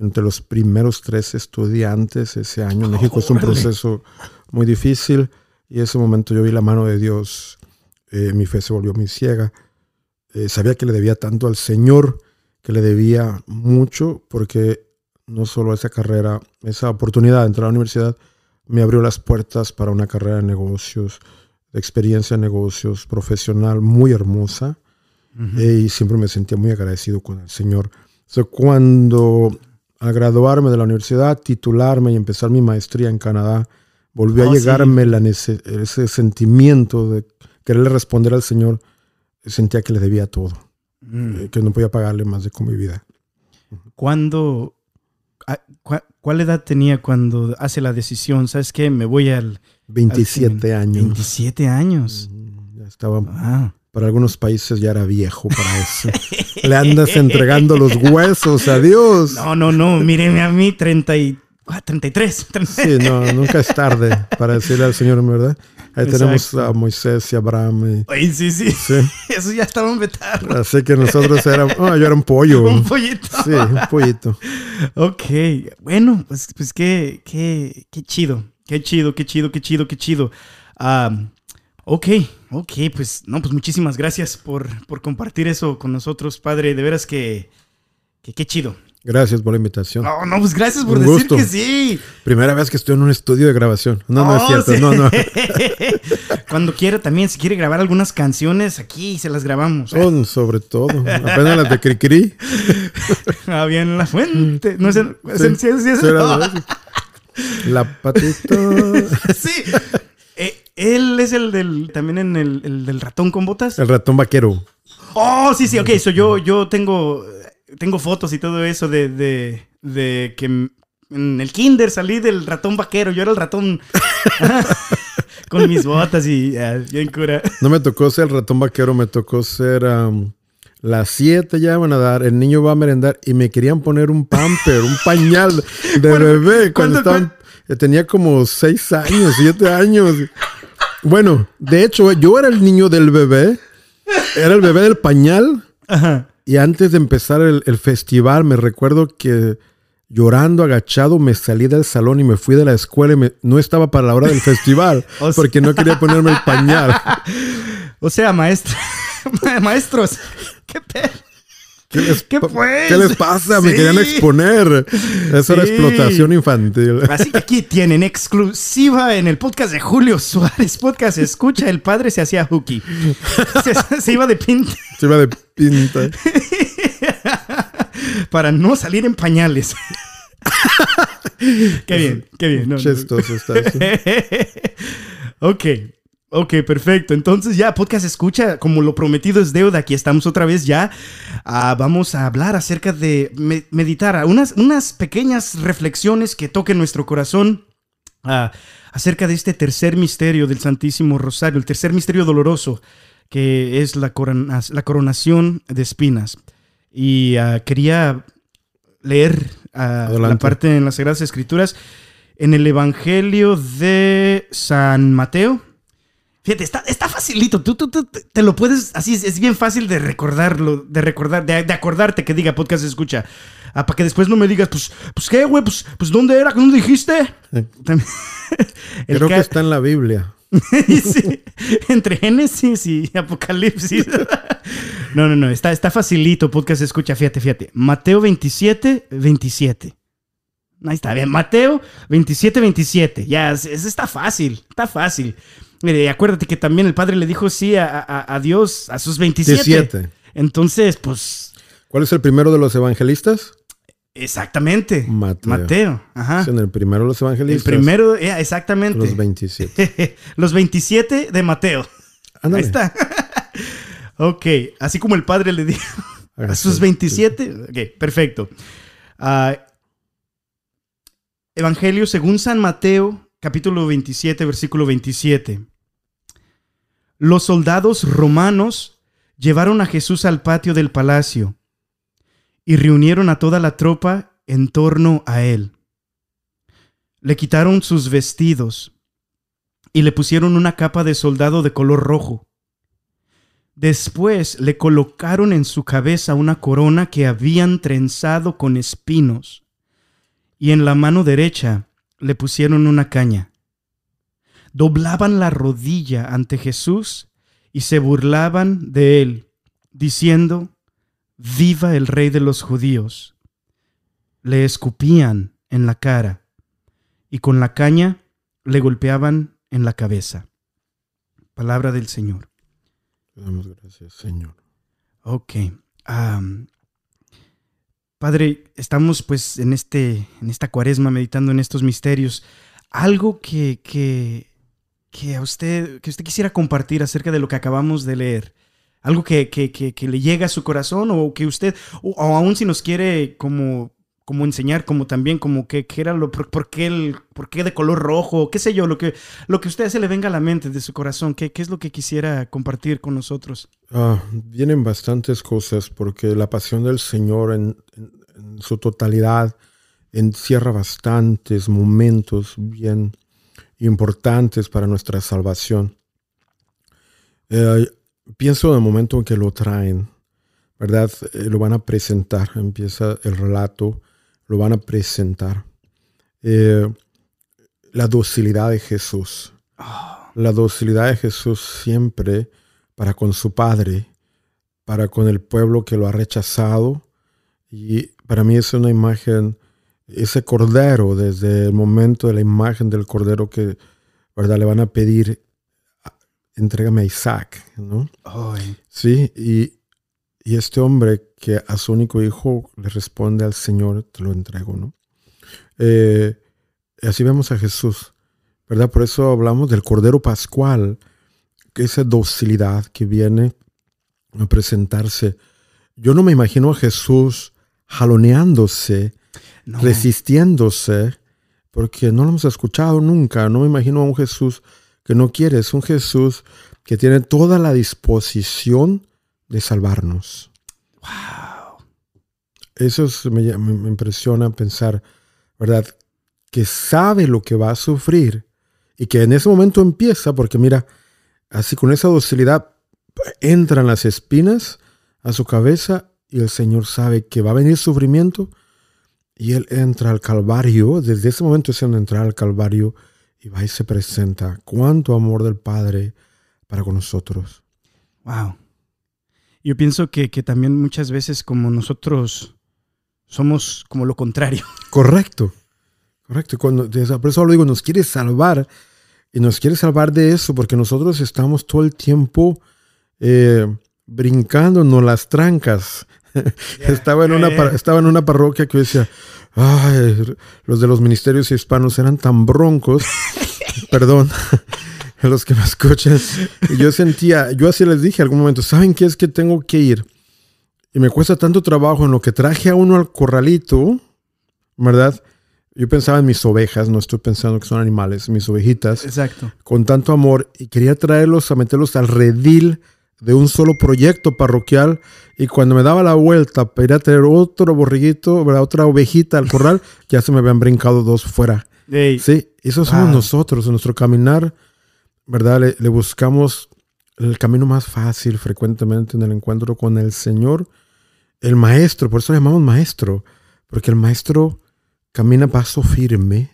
entre los primeros tres estudiantes ese año. En México es un proceso muy difícil y ese momento yo vi la mano de Dios, eh, mi fe se volvió muy ciega. Eh, sabía que le debía tanto al Señor, que le debía mucho, porque no solo esa carrera, esa oportunidad de entrar a la universidad, me abrió las puertas para una carrera de negocios, de experiencia en negocios profesional muy hermosa. Eh, y siempre me sentía muy agradecido con el Señor. cuando al graduarme de la universidad, titularme y empezar mi maestría en Canadá, volvió a oh, llegarme ese sentimiento de quererle responder al Señor. Sentía que le debía todo, mm. eh, que no podía pagarle más de con mi vida. ¿Cuándo ¿Cuál edad tenía cuando hace la decisión? ¿Sabes qué? Me voy al... 27 años. 27 años. Ya estaba... Para algunos países ya era viejo para eso. Le andas entregando los huesos a Dios. No, no, no. Míreme a mí, 30 y... 33. Ah, sí, no, nunca es tarde para decirle al Señor, ¿verdad? Ahí tenemos a Moisés y Abraham. Y... sí, sí, sí. Eso ya estaba en Así que nosotros éramos. Oh, yo era un pollo. un pollito. Sí, un pollito. ok. Bueno, pues, pues qué, qué, qué chido. Qué chido, qué chido, qué chido, qué chido. ok, ok, pues no, pues muchísimas gracias por, por compartir eso con nosotros, padre. De veras que, que qué chido. Gracias por la invitación. No, no, pues gracias por decir que sí. Primera vez que estoy en un estudio de grabación. No, no, es oh, cierto. No, no. Cuando quiera también, si quiere grabar algunas canciones, aquí se las grabamos. Oh, sobre todo. Apenas las de Cricri. ah, bien, la fuente. No sé, sí, La patita. sí. Eh, él es el del, también en el, el, del ratón con botas. El ratón vaquero. Oh, sí, sí, ok. So yo, yo tengo tengo fotos y todo eso de, de, de que en el kinder salí del ratón vaquero. Yo era el ratón con mis botas y bien cura. No me tocó ser el ratón vaquero, me tocó ser... las 7 ya van a dar, el niño va a merendar y me querían poner un pamper, un pañal de bebé cuando estaban, tenía como 6 años, 7 años. Bueno, de hecho, yo era el niño del bebé, era el bebé del pañal. Ajá. Y antes de empezar el, festival, me recuerdo que llorando, agachado, me salí del salón y me fui de la escuela y no estaba para la hora del festival porque no quería ponerme el pañal. O sea, maestro, maestros, qué pedo. ¿Qué les, ¿Qué, les pasa? Me querían exponer. Eso era explotación infantil. Así que aquí tienen exclusiva en el podcast de Julio Suárez. Podcast Escucha, el padre se hacía hooky. Se, iba de pinta. Se iba de pinta. Para no salir en pañales. qué bien, qué bien. Chistoso está eso. ok. Ok, perfecto. Entonces ya, podcast escucha, como lo prometido es deuda, aquí estamos otra vez ya. Ah, vamos a hablar acerca de meditar, unas, unas pequeñas reflexiones que toquen nuestro corazón ah, acerca de este tercer misterio del Santísimo Rosario, el tercer misterio doloroso, que es la, la coronación de espinas. Y ah, quería leer la parte en las Sagradas Escrituras en el Evangelio de San Mateo. Fíjate, está, está facilito. Tú, tú, te lo puedes. Así es, bien fácil de recordarlo, de recordar, de, acordarte que diga podcast escucha. Ah, para que después no me digas, pues, pues qué, güey, pues, pues ¿dónde era? ¿Dónde dijiste? Creo que está en la Biblia. entre Génesis y Apocalipsis. no, no, no, está, está facilito, podcast escucha, fíjate, fíjate. Mateo 27, 27. Ahí está bien, Mateo 27, 27. Ya, eso está fácil, está fácil. Mire, acuérdate que también el padre le dijo sí a, Dios a sus 27. Entonces, pues... ¿Cuál es el primero de los evangelistas? Exactamente. Mateo. Ajá. en el primero de los evangelistas. El primero, exactamente. Los 27. los 27 de Mateo. Ahí está. ok, así como el padre le dijo a sus 27. Ok, perfecto. Uh, Evangelio según San Mateo, capítulo 27, versículo 27. Los soldados romanos llevaron a Jesús al patio del palacio y reunieron a toda la tropa en torno a él. Le quitaron sus vestidos y le pusieron una capa de soldado de color rojo. Después le colocaron en su cabeza una corona que habían trenzado con espinos y en la mano derecha le pusieron una caña. Doblaban la rodilla ante Jesús y se burlaban de él, diciendo, Viva el rey de los judíos. Le escupían en la cara y con la caña le golpeaban en la cabeza. Palabra del Señor. damos gracias, Señor. Ok. Padre, estamos pues en, este, en esta cuaresma meditando en estos misterios. Algo que, que, que, a usted, que usted quisiera compartir acerca de lo que acabamos de leer. Algo que, que, que le llega a su corazón o que usted, o, aún si nos quiere como como enseñar, como también, como que, era lo, por, qué el, por qué de color rojo, qué sé yo, lo que, lo que a usted se le venga a la mente de su corazón, qué, qué es lo que quisiera compartir con nosotros. Ah, vienen bastantes cosas, porque la pasión del Señor en, su totalidad encierra bastantes momentos bien importantes para nuestra salvación. Eh, pienso en el momento en que lo traen, ¿verdad? Eh, lo van a presentar, empieza el relato lo van a presentar. Eh, la docilidad de Jesús. Ah. La docilidad de Jesús siempre para con su Padre, para con el pueblo que lo ha rechazado. Y para mí es una imagen, ese cordero, desde el momento de la imagen del cordero que ¿verdad? le van a pedir, entrégame a Isaac, ¿no? Sí, y, y este hombre que a su único hijo le responde al Señor, te lo entrego, ¿no? Eh, así vemos a Jesús, ¿verdad? Por eso hablamos del Cordero Pascual, que esa docilidad que viene a presentarse. Yo no me imagino a Jesús jaloneándose, resistiéndose, porque no lo hemos escuchado nunca. No me imagino a un Jesús que no quiere, es un Jesús que tiene toda la disposición de salvarnos. Wow. Eso me, impresiona pensar, ¿verdad? Que sabe lo que va a sufrir y que en ese momento empieza, porque mira, así con esa docilidad entran las espinas a su cabeza y el Señor sabe que va a venir sufrimiento y él entra al Calvario, desde ese momento es entrar al Calvario y va y se presenta. Cuánto amor del Padre para con nosotros. Wow. Yo pienso que, también muchas veces como nosotros somos como lo contrario. Correcto, correcto. Cuando, por eso lo digo, nos quiere salvar y nos quiere salvar de eso porque nosotros estamos todo el tiempo eh, brincándonos las trancas. estaba, en una, estaba en una parroquia que decía, Ay, los de los ministerios hispanos eran tan broncos. Perdón los que me escuchan. Yo sentía, yo así les dije algún momento, ¿saben qué es que tengo que ir? Y me cuesta tanto trabajo en lo que traje a uno al corralito, ¿verdad? Yo pensaba en mis ovejas, no estoy pensando que son animales, mis ovejitas. Exacto. Con tanto amor y quería traerlos a meterlos al redil de un solo proyecto parroquial y cuando me daba la vuelta para ir a traer otro borriguito, otra ovejita al corral, ya se me habían brincado dos fuera. Sí, eso somos nosotros, en nuestro caminar, ¿verdad? Le, buscamos el camino más fácil frecuentemente en el encuentro con el Señor, el Maestro, por eso le llamamos Maestro, porque el Maestro camina paso firme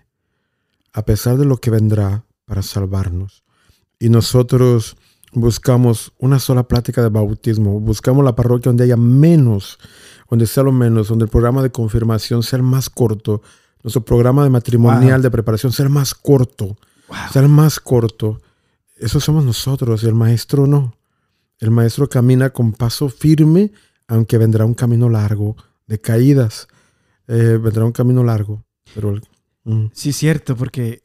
a pesar de lo que vendrá para salvarnos. Y nosotros buscamos una sola plática de bautismo, buscamos la parroquia donde haya menos, donde sea lo menos, donde el programa de confirmación sea el más corto, nuestro programa de matrimonial de preparación sea el más corto, sea el más corto. Eso somos nosotros y el maestro no. El maestro camina con paso firme, aunque vendrá un camino largo de caídas. Eh, vendrá un camino largo. Pero, mm. Sí, cierto, porque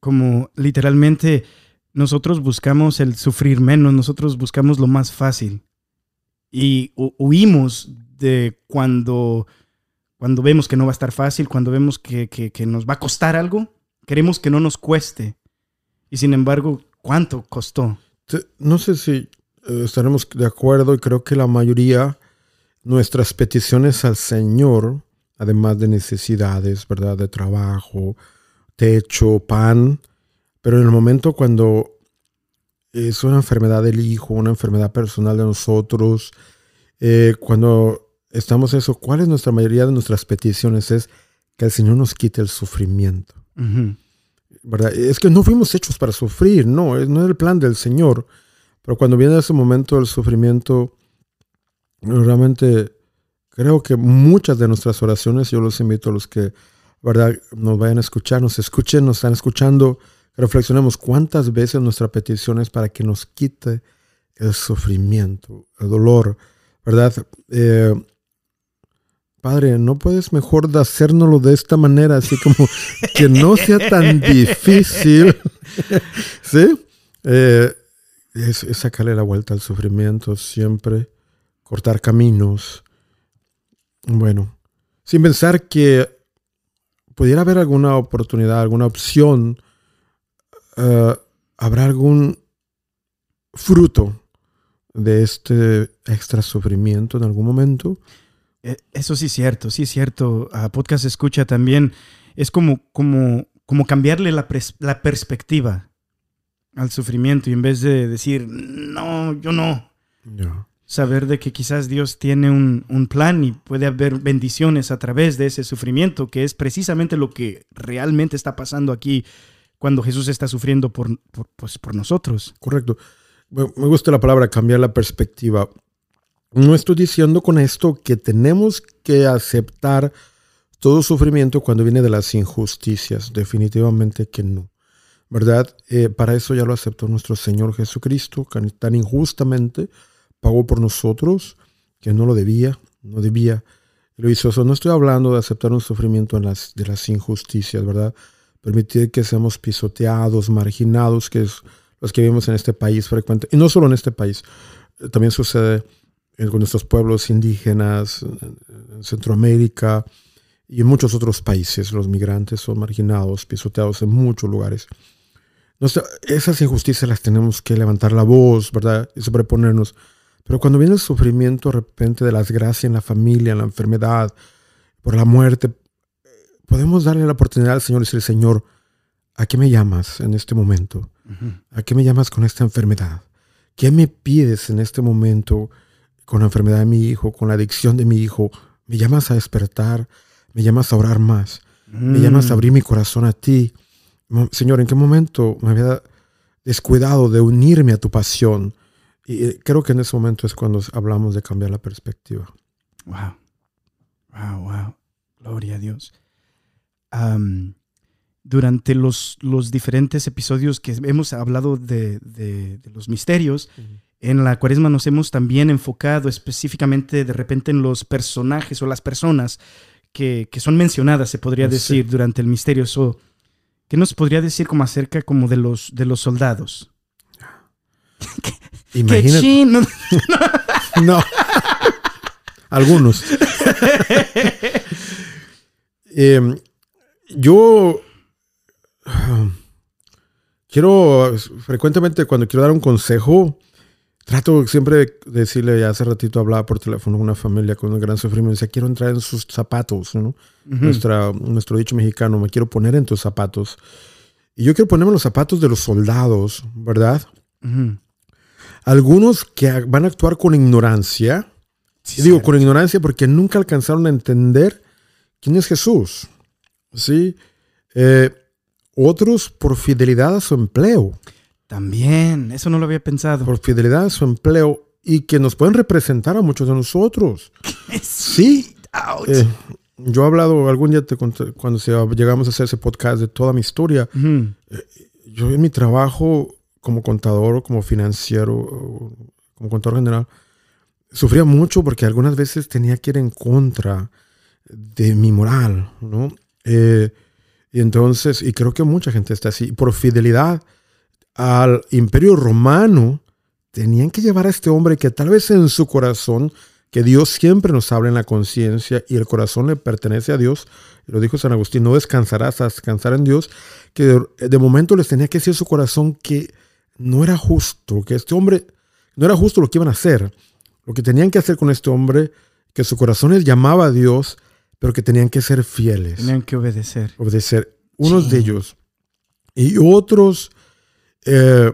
como literalmente nosotros buscamos el sufrir menos, nosotros buscamos lo más fácil. Y huimos de cuando, cuando vemos que no va a estar fácil, cuando vemos que, nos va a costar algo, queremos que no nos cueste. Y sin embargo, ¿cuánto costó? No sé si eh, estaremos de acuerdo y creo que la mayoría, nuestras peticiones al Señor, además de necesidades, ¿verdad? De trabajo, techo, pan, pero en el momento cuando es una enfermedad del hijo, una enfermedad personal de nosotros, eh, cuando estamos eso, ¿cuál es nuestra mayoría de nuestras peticiones? Es que el Señor nos quite el sufrimiento. Es que no fuimos hechos para sufrir, no, no es el plan del Señor. Pero cuando viene ese momento del sufrimiento, realmente creo que muchas de nuestras oraciones, yo los invito a los que, ¿verdad?, nos vayan a escuchar, nos escuchen, nos están escuchando, Reflexionemos cuántas veces nuestra petición es para que nos quite el sufrimiento, el dolor, ¿verdad? Eh, padre, ¿no puedes mejor hacérnoslo de esta manera, así como que no sea tan difícil? ¿Sí? Eh, sacarle la vuelta al sufrimiento siempre, cortar caminos. Bueno, sin pensar que pudiera haber alguna oportunidad, alguna opción eh, ¿habrá algún fruto de este extra sufrimiento en algún momento? Eh, eso sí es cierto, sí es cierto. A Podcast Escucha también es como, como, como cambiarle la, perspectiva al sufrimiento y en vez de decir, no, yo no. Saber de que quizás Dios tiene un, un, plan y puede haber bendiciones a través de ese sufrimiento, que es precisamente lo que realmente está pasando aquí cuando Jesús está sufriendo por, pues, por nosotros. Correcto. Me gusta la palabra cambiar la perspectiva. No estoy diciendo con esto que tenemos que aceptar todo sufrimiento cuando viene de las injusticias. Definitivamente que no. ¿Verdad? Eh, para eso ya lo aceptó nuestro Señor Jesucristo, que tan injustamente pagó por nosotros, que no lo debía, no debía. Lo hizo eso. No estoy hablando de aceptar un sufrimiento de las injusticias, ¿verdad? permitir que seamos pisoteados, marginados, que es los que vivimos en este país frecuente. Y no solo en este país, eh, también sucede con nuestros pueblos indígenas, en Centroamérica y en muchos otros países. Los migrantes son marginados, pisoteados en muchos lugares. esas injusticias las tenemos que levantar la voz, ¿verdad? Y sobreponernos. Pero cuando viene el sufrimiento de repente de la desgracia en la familia, en la enfermedad, por la muerte, podemos darle la oportunidad al Señor y decir, Señor, ¿a qué me llamas en este momento? ¿A qué me llamas con esta enfermedad? ¿Qué me pides en este momento con la enfermedad de mi hijo, con la adicción de mi hijo? ¿Me llamas a despertar? ¿Me llamas a orar más? ¿Me llamas a abrir mi corazón a ti? Señor, ¿en qué momento me había descuidado de unirme a tu pasión? Y eh, creo que en ese momento es cuando hablamos de cambiar la perspectiva. Wow. Wow, wow. Gloria a Dios durante los, los, diferentes episodios que hemos hablado de, los misterios, en la cuaresma nos hemos también enfocado específicamente de repente en los personajes o las personas que, son mencionadas, se podría ah, decir, durante el misterio. ¿Qué nos podría decir como acerca como de los, de los soldados? Imagínate. no. no. Algunos. eh, yo quiero, frecuentemente cuando quiero dar un consejo, trato siempre de decirle, ya hace ratito hablaba por teléfono con una familia con un gran sufrimiento, decía, quiero entrar en sus zapatos, ¿no? Nuestra, nuestro dicho mexicano, me quiero poner en tus zapatos. Y yo quiero ponerme los zapatos de los soldados, ¿verdad? Algunos que van a actuar con ignorancia, digo con ignorancia porque nunca alcanzaron a entender quién es Jesús. ¿sí? Eh, otros por fidelidad a su empleo. También, eso no lo había pensado. Por fidelidad a su empleo y que nos pueden representar a muchos de nosotros. sí. Eh, yo he hablado, algún día te conté, cuando llegamos a hacer ese podcast de toda mi historia, eh, yo en mi trabajo como contador, como financiero, como contador general, sufría mucho porque algunas veces tenía que ir en contra de mi moral, ¿no? Eh, y entonces, y creo que mucha gente está así, por fidelidad al imperio romano, tenían que llevar a este hombre que tal vez en su corazón, que Dios siempre nos habla en la conciencia y el corazón le pertenece a Dios, lo dijo San Agustín, no descansarás a descansar en Dios, que de, de momento les tenía que decir su corazón que no era justo, que este hombre, no era justo lo que iban a hacer, lo que tenían que hacer con este hombre, que su corazón les llamaba a Dios, pero que tenían que ser fieles. Tenían que obedecer. Obedecer. Unos de ellos. Y otros eh,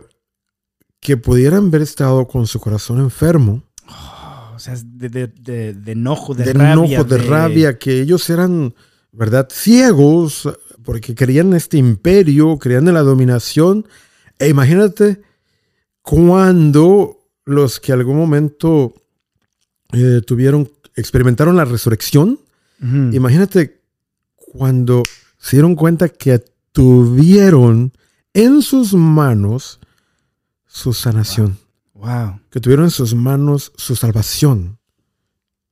que pudieran haber estado con su corazón enfermo. Oh, o sea, de, de, de, enojo, de, rabia. Enojo, de rabia, que ellos eran, ¿verdad? Ciegos, porque querían este imperio, creían en la dominación. E imagínate cuando los que algún momento eh, tuvieron, experimentaron la resurrección, Imagínate cuando se dieron cuenta que tuvieron en sus manos su sanación. Wow. Que tuvieron en sus manos su salvación.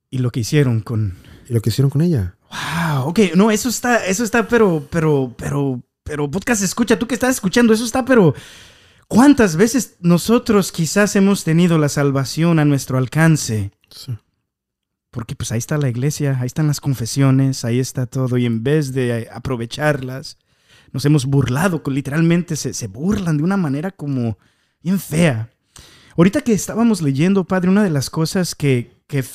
Y lo que hicieron con. Y lo que hicieron con ella. Wow. Ok, no, eso está, eso está, pero, pero, pero, pero, podcast escucha, tú que estás escuchando, eso está, pero. ¿Cuántas veces nosotros quizás hemos tenido la salvación a nuestro alcance? Sí. Porque pues ahí está la iglesia, ahí están las confesiones, ahí está todo. Y en vez de aprovecharlas, nos hemos burlado, literalmente se, se burlan de una manera como bien fea. Ahorita que estábamos leyendo, Padre, una de las cosas que, que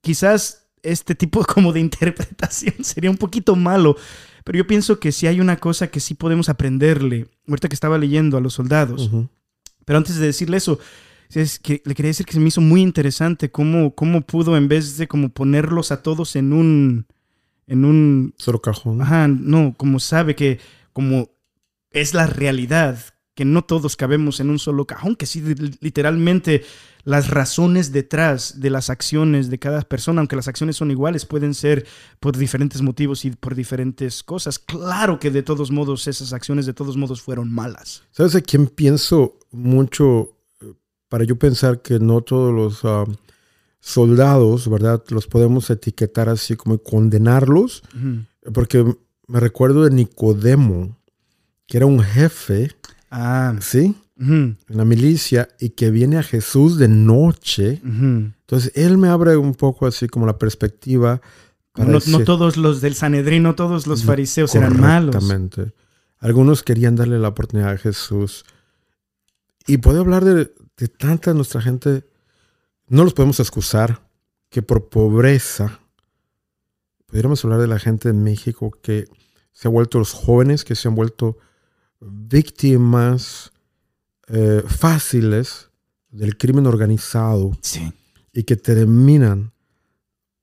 quizás este tipo como de interpretación sería un poquito malo, pero yo pienso que sí hay una cosa que sí podemos aprenderle, ahorita que estaba leyendo a los soldados. Pero antes de decirle eso, es que le quería decir que se me hizo muy interesante cómo, cómo pudo, en vez de como ponerlos a todos en un. En un. Solo cajón. Ajá, no, como sabe que. Como es la realidad, que no todos cabemos en un solo cajón, que sí, literalmente las razones detrás de las acciones de cada persona, aunque las acciones son iguales, pueden ser por diferentes motivos y por diferentes cosas. Claro que de todos modos esas acciones de todos modos fueron malas. ¿Sabes a quién pienso mucho para yo pensar que no todos los ah, soldados, ¿verdad? Los podemos etiquetar así como condenarlos, porque me recuerdo de Nicodemo, que era un jefe, ah. ¿sí? En la milicia y que viene a Jesús de noche. Entonces, él me abre un poco así como la perspectiva. no, todos los del Sanedrín, no todos los fariseos eran malos. Exactamente. Algunos querían darle la oportunidad a Jesús. Y puedo hablar de, de tanta nuestra gente, no los podemos excusar que por pobreza, pudiéramos hablar de la gente en México que se ha vuelto los jóvenes, que se han vuelto víctimas eh, fáciles del crimen organizado y que terminan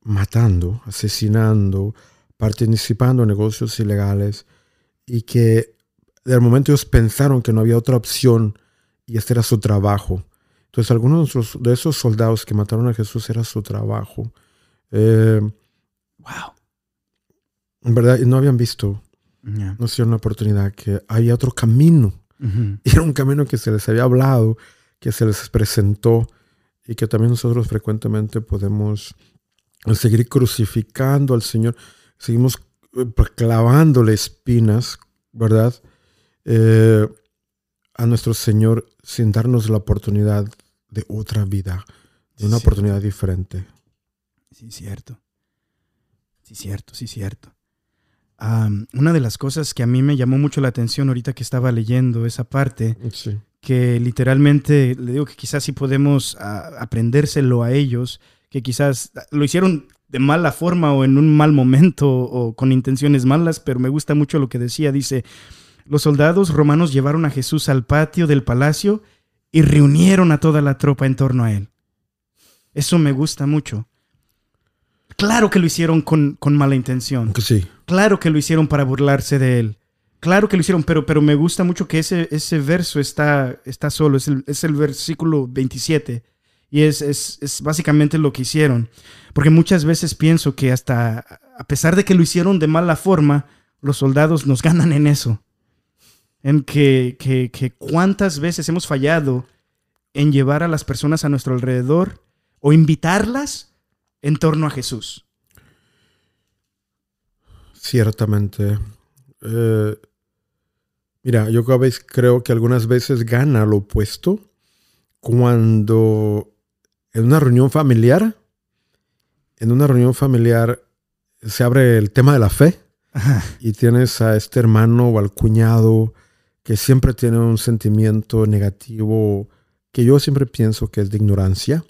matando, asesinando, participando en negocios ilegales y que del momento ellos pensaron que no había otra opción y este era su trabajo. Entonces, algunos de esos soldados que mataron a Jesús era su trabajo. Eh, wow. En verdad, no habían visto, no sé, una oportunidad, que había otro camino. Y era un camino que se les había hablado, que se les presentó y que también nosotros frecuentemente podemos seguir crucificando al Señor. Seguimos eh, clavándole espinas, ¿verdad? Eh, a nuestro Señor sin darnos la oportunidad de otra vida, de una oportunidad diferente. Sí, cierto. Sí, cierto, sí, cierto. Una de las cosas que a mí me llamó mucho la atención ahorita que estaba leyendo esa parte, que literalmente le digo que quizás sí podemos aprendérselo a ellos, que quizás lo hicieron de mala forma o en un mal momento o con intenciones malas, pero me gusta mucho lo que decía. Dice, los soldados romanos llevaron a Jesús al patio del palacio y reunieron a toda la tropa en torno a él. Eso me gusta mucho. Claro que lo hicieron con, mala intención. Sí. Claro que lo hicieron para burlarse de él. Claro que lo hicieron, pero, pero me gusta mucho que ese, ese verso está, está solo, es el, es el versículo 27. Y es, es, básicamente lo que hicieron. Porque muchas veces pienso que hasta, a pesar de que lo hicieron de mala forma, los soldados nos ganan en eso. En que, que, que cuántas veces hemos fallado en llevar a las personas a nuestro alrededor o invitarlas en torno a Jesús. Ciertamente. Eh, mira, yo creo que algunas veces gana lo opuesto cuando en una reunión familiar, en una reunión familiar se abre el tema de la fe y tienes a este hermano o al cuñado que siempre tiene un sentimiento negativo que yo siempre pienso que es de ignorancia,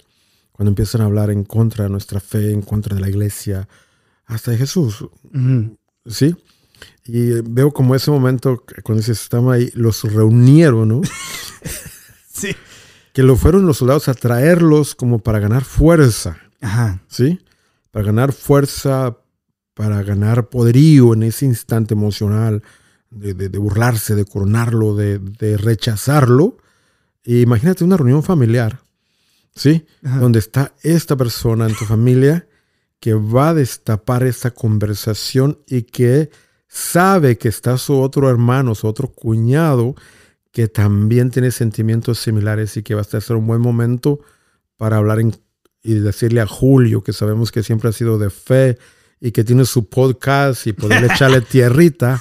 cuando empiezan a hablar en contra de nuestra fe, en contra de la iglesia, hasta de Jesús. ¿Sí? Y veo como ese momento, cuando se estaban ahí, los reunieron, ¿no? sí que lo fueron los soldados a traerlos como para ganar fuerza. Ajá. ¿Sí? Para ganar fuerza, para ganar poderío en ese instante emocional, de, burlarse, de coronarlo, de, rechazarlo. imagínate una reunión familiar, ¿sí? Donde está esta persona en tu familia que va a destapar esta conversación y que sabe que está su otro hermano, su otro cuñado, que también tiene sentimientos similares y que va a ser un buen momento para hablar y decirle a Julio, que sabemos que siempre ha sido de fe y que tiene su podcast y poder echarle tierrita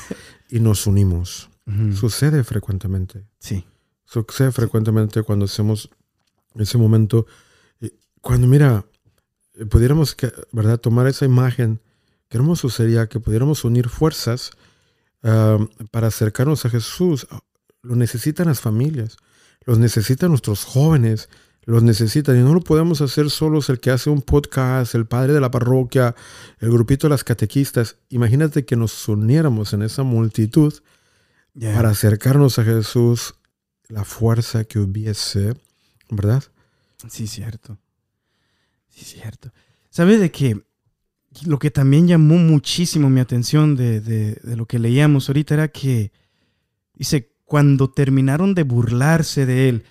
y nos unimos. Sucede frecuentemente. Sí. Sucede frecuentemente cuando hacemos ese momento. Cuando, mira, eh, pudiéramos, ¿verdad?, tomar esa imagen, qué hermoso sería que pudiéramos unir fuerzas ah, para acercarnos a Jesús lo necesitan las familias, los necesitan nuestros jóvenes, los necesitan y no lo podemos hacer solos el que hace un podcast, el padre de la parroquia, el grupito de las catequistas. Imagínate que nos uniéramos en esa multitud para acercarnos a Jesús, la fuerza que hubiese, ¿verdad? Sí, cierto. Sí, cierto. ¿Sabe de qué? Lo que también llamó muchísimo mi atención de, de lo que leíamos ahorita era que dice, cuando terminaron de burlarse de él,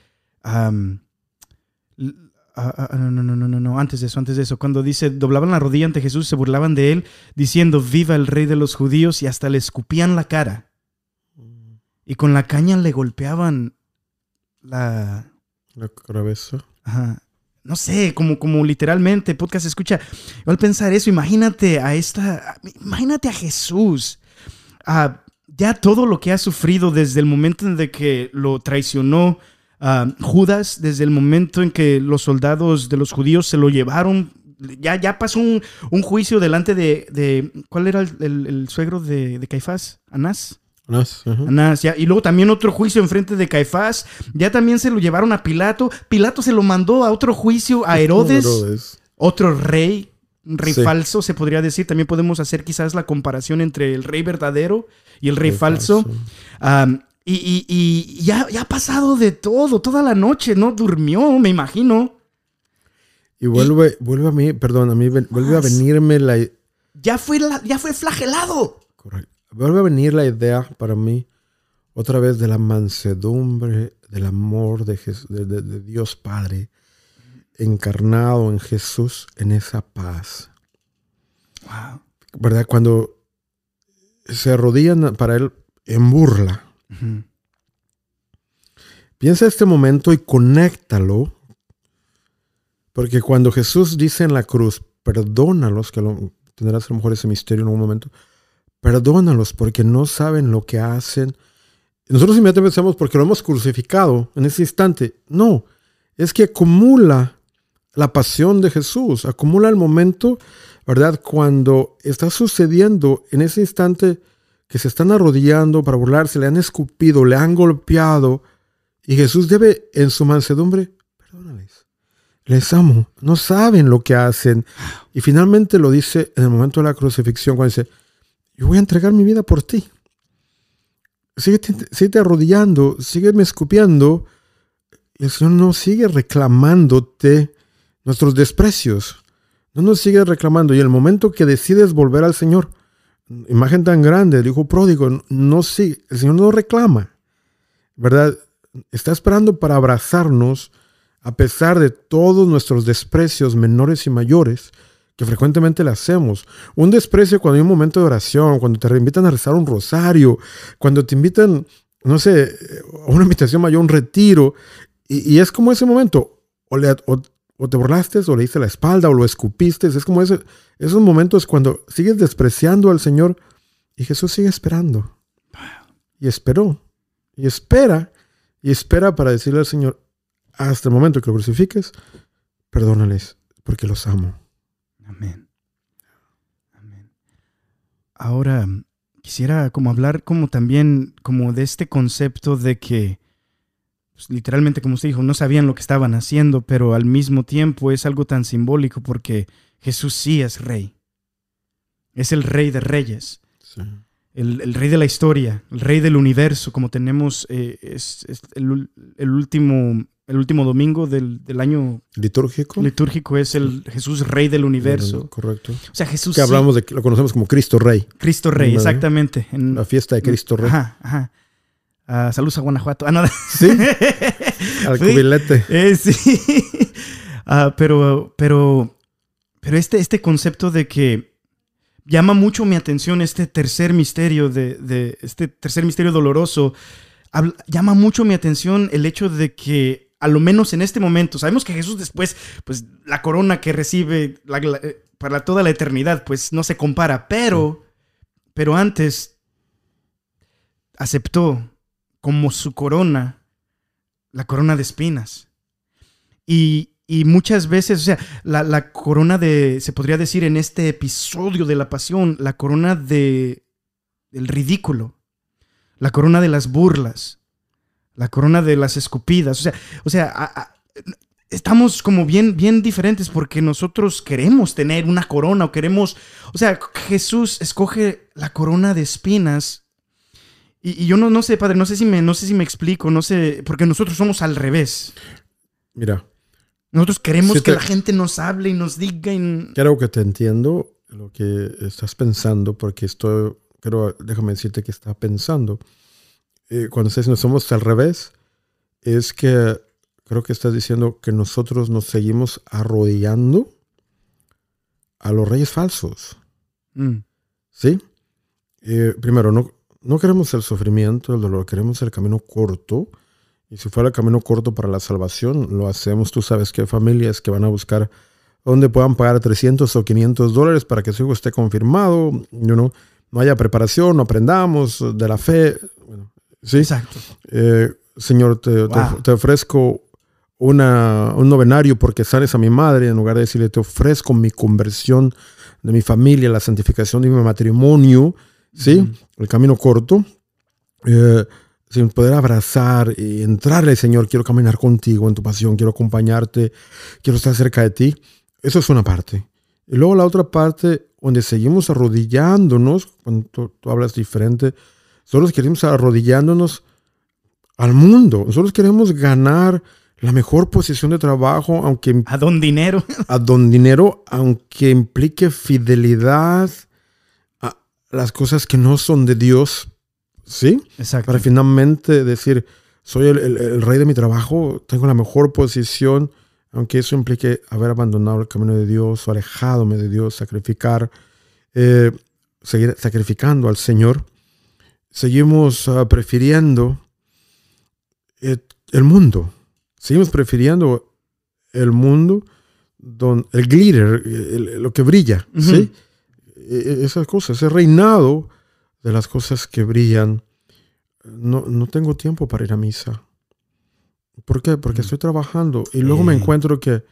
no, no, no, no, no, antes de eso, antes de eso, cuando dice, doblaban la rodilla ante Jesús, se burlaban de él, diciendo, viva el rey de los judíos, y hasta le escupían la cara. Y con la caña le golpeaban la... La cabeza. Ajá. No sé, como, como literalmente, podcast escucha. Al pensar eso, imagínate a esta, imagínate a Jesús, a ya todo lo que ha sufrido desde el momento en que lo traicionó Judas, desde el momento en que los soldados de los judíos se lo llevaron, ya, ya pasó un, juicio delante de, ¿cuál era el, suegro de, Caifás? Anás. Anás, Anás ya. Y luego también otro juicio enfrente de Caifás. Ya también se lo llevaron a Pilato. Pilato se lo mandó a otro juicio a Herodes. Otro rey un rey falso, se podría decir. También podemos hacer quizás la comparación entre el rey verdadero y el rey, falso. y, ya, ha pasado de todo, toda la noche, ¿no? Durmió, me imagino. Y vuelve, vuelve a mí, perdón, a mí vuelve a venirme la... Ya fue, ya fue flagelado. Correcto. Vuelve a venir la idea para mí otra vez de la mansedumbre, del amor de, de Dios Padre encarnado en Jesús en esa paz. Wow. ¿Verdad? Cuando se arrodillan para Él en burla. Piensa este momento y conéctalo. Porque cuando Jesús dice en la cruz, perdónalos, que lo, tendrás a lo mejor ese misterio en un momento, perdónalos porque no saben lo que hacen. Nosotros inmediatamente pensamos porque lo hemos crucificado en ese instante. No, es que acumula la pasión de Jesús, acumula el momento, ¿verdad? Cuando está sucediendo en ese instante que se están arrodillando para burlarse, le han escupido, le han golpeado, y Jesús debe en su mansedumbre, perdónales, les amo, no saben lo que hacen. Y finalmente lo dice en el momento de la crucifixión, cuando dice, yo voy a entregar mi vida por ti. Sigue, arrodillando, sígueme escupiendo, y el Señor no sigue reclamándote nuestros desprecios. No nos sigue reclamando. Y el momento que decides volver al Señor, imagen tan grande, dijo pródigo, no sigue, el Señor no reclama, ¿verdad? Está esperando para abrazarnos a pesar de todos nuestros desprecios menores y mayores que frecuentemente le hacemos. Un desprecio cuando hay un momento de oración, cuando te invitan a rezar un rosario, cuando te invitan, no sé, a una invitación mayor, un retiro, y, es como ese momento, o, le, o te burlaste, o le diste la espalda, o lo escupiste. Es como ese, esos momentos cuando sigues despreciando al Señor y Jesús sigue esperando. Y esperó. Y espera. Y espera para decirle al Señor, hasta el momento que lo crucifiques, perdónales, porque los amo. Amén. Amén. Ahora, quisiera como hablar como también como de este concepto de que pues, literalmente, como usted dijo, no sabían lo que estaban haciendo, pero al mismo tiempo es algo tan simbólico porque Jesús sí es rey. Es el rey de reyes. El, rey de la historia, el rey del universo, como tenemos, eh, es, el, último, el último domingo del, año litúrgico. Litúrgico es el Jesús rey del universo. Correcto. O sea, Jesús. Que hablamos de, lo conocemos como Cristo Rey. Cristo Rey, exactamente. En, la fiesta de Cristo Rey. Ajá, ajá. Uh, saludos a Guanajuato. Ah, no. Sí. Al cubilete. Eh, sí. Uh, pero, pero, pero este, este concepto de que llama mucho mi atención este tercer misterio de, de este tercer misterio doloroso. llama mucho mi atención el hecho de que a lo menos en este momento, sabemos que Jesús después, pues la corona que recibe eh, para toda la eternidad, pues no se compara, pero, pero antes aceptó como su corona, la corona de espinas. Y, muchas veces, o sea, la, corona de, se podría decir en este episodio de la pasión, la corona de, del ridículo, la corona de las burlas, la corona de las escupidas. O sea, o sea estamos como bien, bien diferentes porque nosotros queremos tener una corona o queremos, o sea, Jesús escoge la corona de espinas y, yo no, no sé, padre, no sé, si me, no sé si me explico, no sé, porque nosotros somos al revés. Mira. Nosotros queremos que la gente nos hable y nos diga. Y... Creo que te entiendo lo que estás pensando, porque estoy, pero déjame decirte que está pensando. Eh, cuando estás no somos al revés, es que creo que estás diciendo que nosotros nos seguimos arrodillando a los reyes falsos. Mm. ¿Sí? Eh, primero, no, no queremos el sufrimiento, el dolor, queremos el camino corto. Y si fuera el camino corto para la salvación, lo hacemos. Tú sabes que hay familias que van a buscar donde puedan pagar 300 o 500 dólares para que su hijo esté confirmado, no haya preparación, no aprendamos de la fe. ¿Sí? Exacto. Eh, señor, te, ofrezco una, un novenario porque sales a mi madre, en lugar de decirle, te ofrezco mi conversión de mi familia, la santificación de mi matrimonio. ¿sí? El camino corto, eh, sin poder abrazar y entrarle, Señor, quiero caminar contigo en tu pasión, quiero acompañarte, quiero estar cerca de ti. Eso es una parte. Y luego la otra parte, donde seguimos arrodillándonos, cuando tú, hablas diferente, nosotros queremos arrodillándonos al mundo. Nosotros queremos ganar la mejor posición de trabajo, aunque... A don dinero. A don dinero, aunque implique fidelidad, las cosas que no son de Dios, ¿sí? Exacto. Para finalmente decir, soy el, rey de mi trabajo, tengo la mejor posición, aunque eso implique haber abandonado el camino de Dios o alejadome de Dios, sacrificar, eh, seguir sacrificando al Señor. Seguimos ah, prefiriendo eh, el mundo. Seguimos prefiriendo el mundo, don, el glitter, lo que brilla, ¿sí? E, e, esas cosas, ese reinado de las cosas que brillan. No, no tengo tiempo para ir a misa. ¿Por qué? Porque mm. estoy trabajando y luego me encuentro que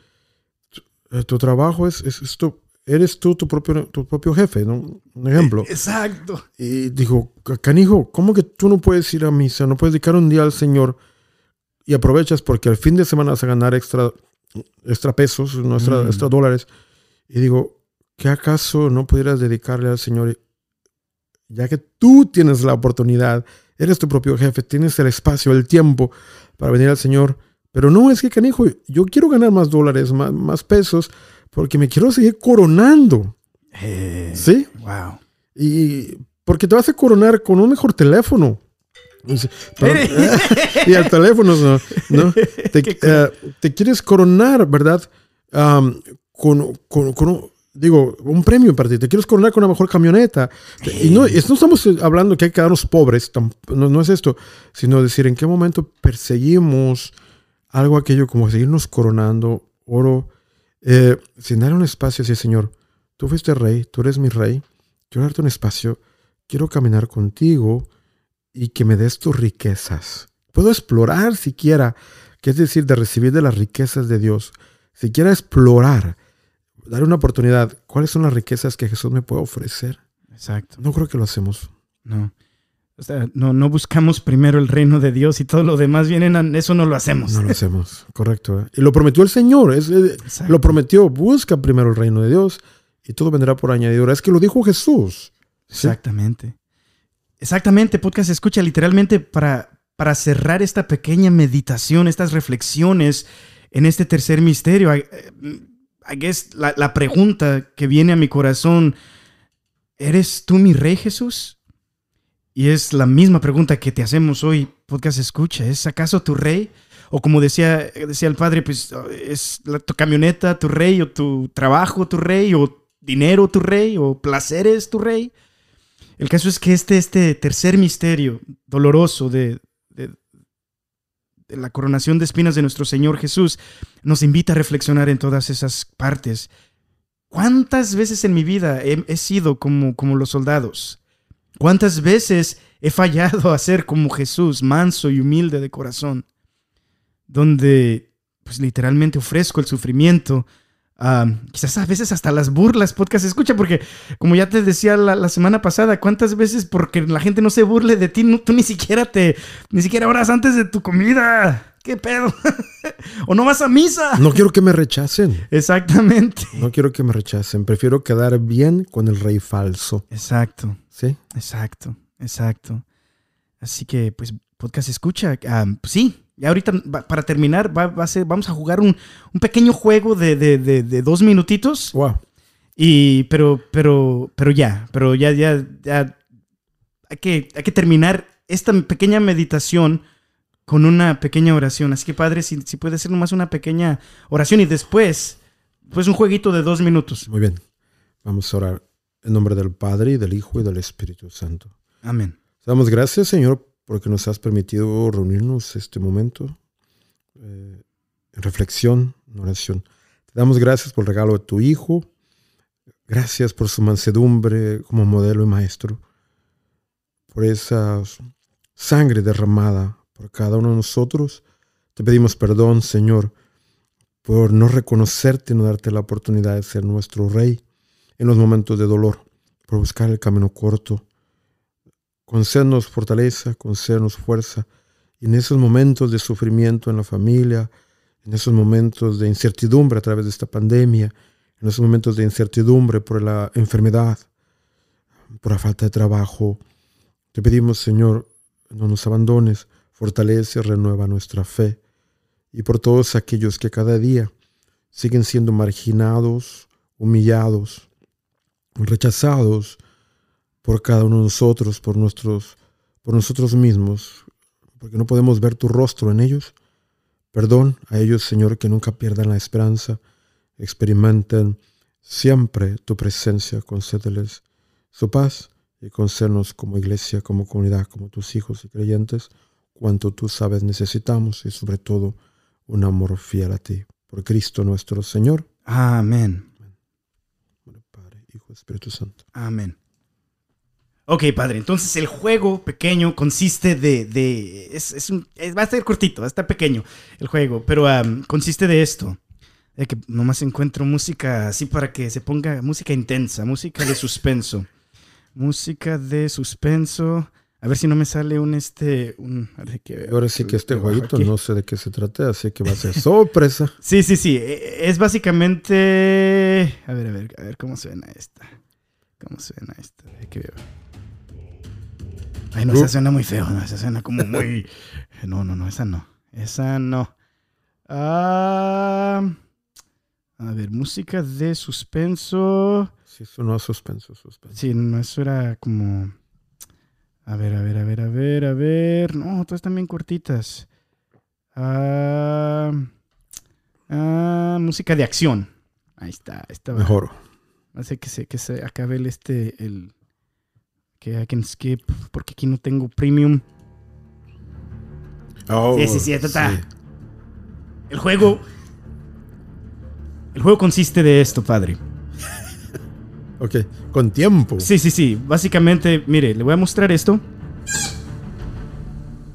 eh, tu trabajo es, es, es tu, eres tú tu propio, tu propio jefe, ¿no? Un ejemplo. Exacto. Y dijo, canijo, ¿cómo que tú no puedes ir a misa? No puedes dedicar un día al Señor y aprovechas porque al fin de semana vas a ganar extra, extra pesos, no extra, Mm. extra dólares. Y digo, ¿qué acaso no pudieras dedicarle al Señor? Ya que tú tienes la oportunidad, eres tu propio jefe, tienes el espacio, el tiempo para venir al Señor. Pero no, es que, canijo, yo quiero ganar más dólares, más, más pesos, porque me quiero seguir coronando. Eh, ¿Sí? Wow. Y porque te vas a coronar con un mejor teléfono. Y dice, pero- y el teléfono no. eh, te quieres coronar, ¿verdad? Con, con- con un- digo, un premio para ti. Te quieres coronar con una mejor camioneta. Y no, es- no estamos hablando que hay que quedarnos pobres, no es esto, sino decir en qué momento perseguimos algo aquello como seguirnos coronando, oro, eh, sin dar un espacio así, Señor. Tú fuiste rey, tú eres mi rey. Quiero darte un espacio. Quiero caminar contigo y que me des tus riquezas. Puedo explorar siquiera, que es decir, de recibir de las riquezas de Dios. Siquiera explorar, dar una oportunidad. ¿Cuáles son las riquezas que Jesús me puede ofrecer? Exacto. No creo que lo hacemos. No. O sea, no, no buscamos primero el reino de Dios y todo lo demás vienen a, eso no lo hacemos. No lo hacemos, correcto. ¿eh? Y lo prometió el Señor. Es, eh, lo prometió. Busca primero el reino de Dios y todo vendrá por añadidura. Es que lo dijo Jesús. ¿sí? Exactamente. Exactamente, podcast escucha literalmente para, para cerrar esta pequeña meditación, estas reflexiones en este tercer misterio. I, I guess la, la pregunta que viene a mi corazón, ¿eres tú mi rey Jesús? Y es la misma pregunta que te hacemos hoy, podcast escucha, ¿es acaso tu rey? O como decía, decía el padre, pues es la- tu camioneta tu rey, o tu trabajo tu rey, o dinero tu rey, o placeres tu rey. El caso es que este, este tercer misterio doloroso de, de- la coronación de espinas de nuestro Señor Jesús nos invita a reflexionar en todas esas partes. ¿Cuántas veces en mi vida he, he sido como, como los soldados? ¿Cuántas veces he fallado a ser como Jesús, manso y humilde de corazón? Donde, pues literalmente ofrezco el sufrimiento, Ah, quizás a veces hasta las burlas, podcast escucha, porque como ya te decía la, la semana pasada, ¿cuántas veces porque la gente no se burle de ti, no- tú ni siquiera te, ni siquiera horas antes de tu comida? ¿Qué pedo? ¿O no vas a misa? No quiero que me rechacen. Exactamente. No quiero que me rechacen. Prefiero quedar bien con el rey falso. Exacto, ¿Sí? exacto, exacto. Así que, pues, podcast escucha. pues sí, ya ahorita para terminar va, va a ser, vamos a jugar un, un pequeño juego de, de- de- de dos minutitos. Wow. Y, pero, pero, pero ya, pero ya, ya, ya, hay que, hay que terminar esta pequeña meditación con una pequeña oración. Así que, padre, si, si puede ser nomás una pequeña oración y después, pues un jueguito de dos minutos. Muy bien. Vamos a orar en nombre del Padre y del Hijo y del Espíritu Santo. Amén. Te damos gracias, Señor, porque nos has permitido reunirnos este momento eh, en reflexión, en oración. Te damos gracias por el regalo de tu Hijo. Gracias por su mansedumbre como modelo y maestro. Por esa sangre derramada por cada uno de nosotros. Te pedimos perdón, Señor, por no reconocerte y no darte la oportunidad de ser nuestro Rey en los momentos de dolor, por buscar el camino corto concédenos fortaleza, concédenos fuerza. Y en esos momentos de sufrimiento en la familia, en esos momentos de incertidumbre a través de esta pandemia, en esos momentos de incertidumbre por la enfermedad, por la falta de trabajo, te pedimos, Señor, no nos abandones, fortalece, renueva nuestra fe. Y por todos aquellos que cada día siguen siendo marginados, humillados, rechazados, por cada uno de nosotros, por nuestros, por nosotros mismos, porque no podemos ver tu rostro en ellos. Perdón a ellos, Señor, que nunca pierdan la esperanza, experimenten siempre tu presencia, concédeles su paz y concédenos como iglesia, como comunidad, como tus hijos y creyentes, cuanto tú sabes necesitamos y sobre todo un amor fiel a ti. Por Cristo nuestro Señor. Amén. Hijo, Espíritu Santo. Amén. Ok, padre, entonces el juego pequeño consiste de... de es, es va a ser cortito, va a estar pequeño el juego, pero consiste de esto. De que nomás encuentro música así para que se ponga música intensa, música de suspenso. música de suspenso. A ver si no me sale un este. Un, que- Ahora sí que este jueguito aquí. no sé de qué se trata, así que va a ser sorpresa. Sí, sí, sí. e- Es básicamente. A ver, a ver, a ver cómo suena esta. ¿Cómo suena esta? Que veo. Ay, no, esa suena muy feo, no, esa suena como muy. No, no, no, esa no. Esa no. Ah, a ver, música de suspenso. Sí, eso no es suspenso, suspenso. Sí, no, eso era como. A ver, a ver, a ver, a ver, a ver. No, todas están bien cortitas. Ah, ah, música de acción. Ahí está, esta va. Mejor. Hace que se, que se acabe el este, el. Que I can skip, porque aquí no tengo premium. Oh, Sí, sí, sí, esta está. El juego. El juego consiste de esto, padre. Ok, con tiempo. Sí, sí, sí. Básicamente, mire, le voy a mostrar esto.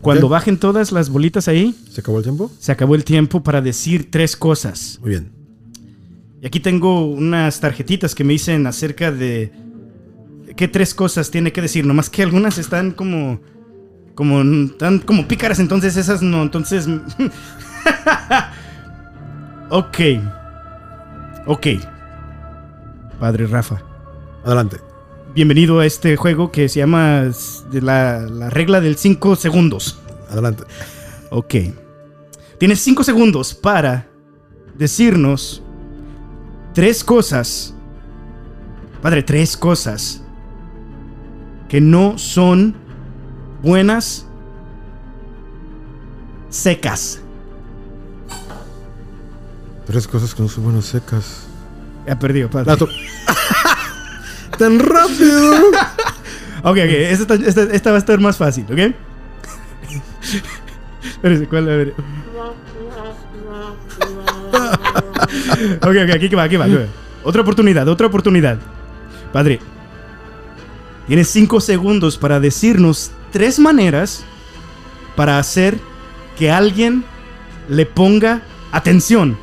Cuando bajen todas las bolitas ahí, ¿Se acabó el tiempo? se acabó el tiempo para decir tres cosas. Muy bien. Y aquí tengo unas tarjetitas que me dicen acerca de qué tres cosas tiene que decir. Nomás que algunas están como. Como. Están como pícaras, entonces esas no. Entonces. ok. Ok. Padre Rafa. Adelante. Bienvenido a este juego que se llama la, la regla del 5 segundos. Adelante. Ok. Tienes 5 segundos para decirnos tres cosas. Padre, tres cosas que no son buenas secas. Tres cosas que no son buenas secas. Ya perdido, padre. ¡Tan rápido! Ok, ok, esta, está- esta- esta va a estar más fácil, ¿ok? Espérese, ¿cuál? A ver. ok, ok, aquí que va, aquí va, aquí va. Otra oportunidad, otra oportunidad. Padre, tienes cinco segundos para decirnos tres maneras para hacer que alguien le ponga atención.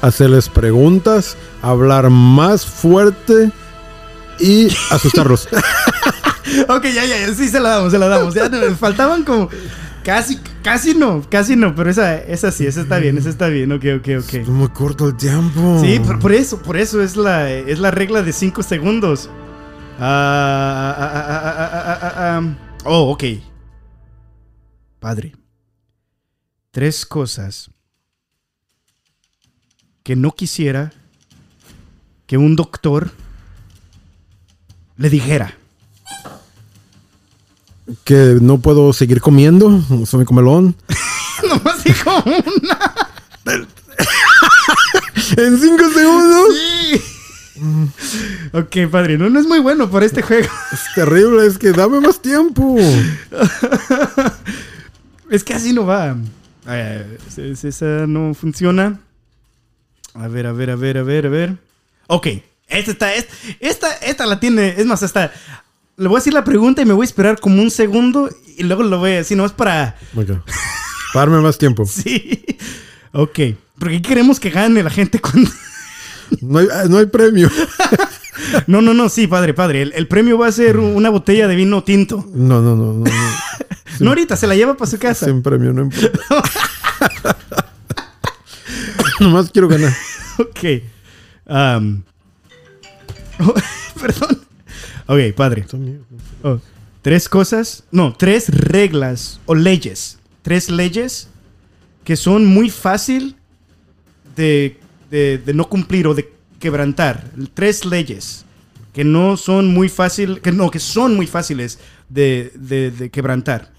Hacerles preguntas, hablar más fuerte y asustarlos. Ok, ya, ya, ya, sí se la damos, se la damos. Ya faltaban como. Casi, casi no, casi no, pero esa, esa sí, esa está bien, esa está bien, ok, ok, ok. Es muy corto el tiempo. Sí, por, por eso, por eso es la, es la regla de 5 segundos. Ah, ah, ah, ah, ah, ah, ah, ah. Oh, ok. Padre. Tres cosas que no quisiera que un doctor le dijera. Que no puedo seguir comiendo. Soy comelón. Nomás dijo una. En cinco segundos. Sí. Ok, padre, no, no es muy bueno para este juego. Es terrible. Es que dame más tiempo. Es que así no va. Eh, es- esa no funciona. A ver, a ver, a ver, a ver, a ver. Ok, esta está, esta, esta, esta la tiene, es más, hasta le voy a decir la pregunta y me voy a esperar como un segundo y luego lo voy a decir, no es para, Ok. Darme más tiempo. sí, ok, porque queremos que gane la gente cuando... No hay, ah, no hay premio. No, no, no, sí, padre, padre, el, el premio va a ser una botella de vino tinto. No, no, no, no. no. No ahorita, se la lleva para su casa. Sin premio, no importa. Nomás quiero ganar. Ok. Am. Perdón. Ok, padre. Oh, tres cosas, no, tres reglas o leyes. Tres leyes que son muy fácil de, de- de no cumplir o de quebrantar. Tres leyes que no son muy fácil, que no, que son muy fáciles de, de- de quebrantar.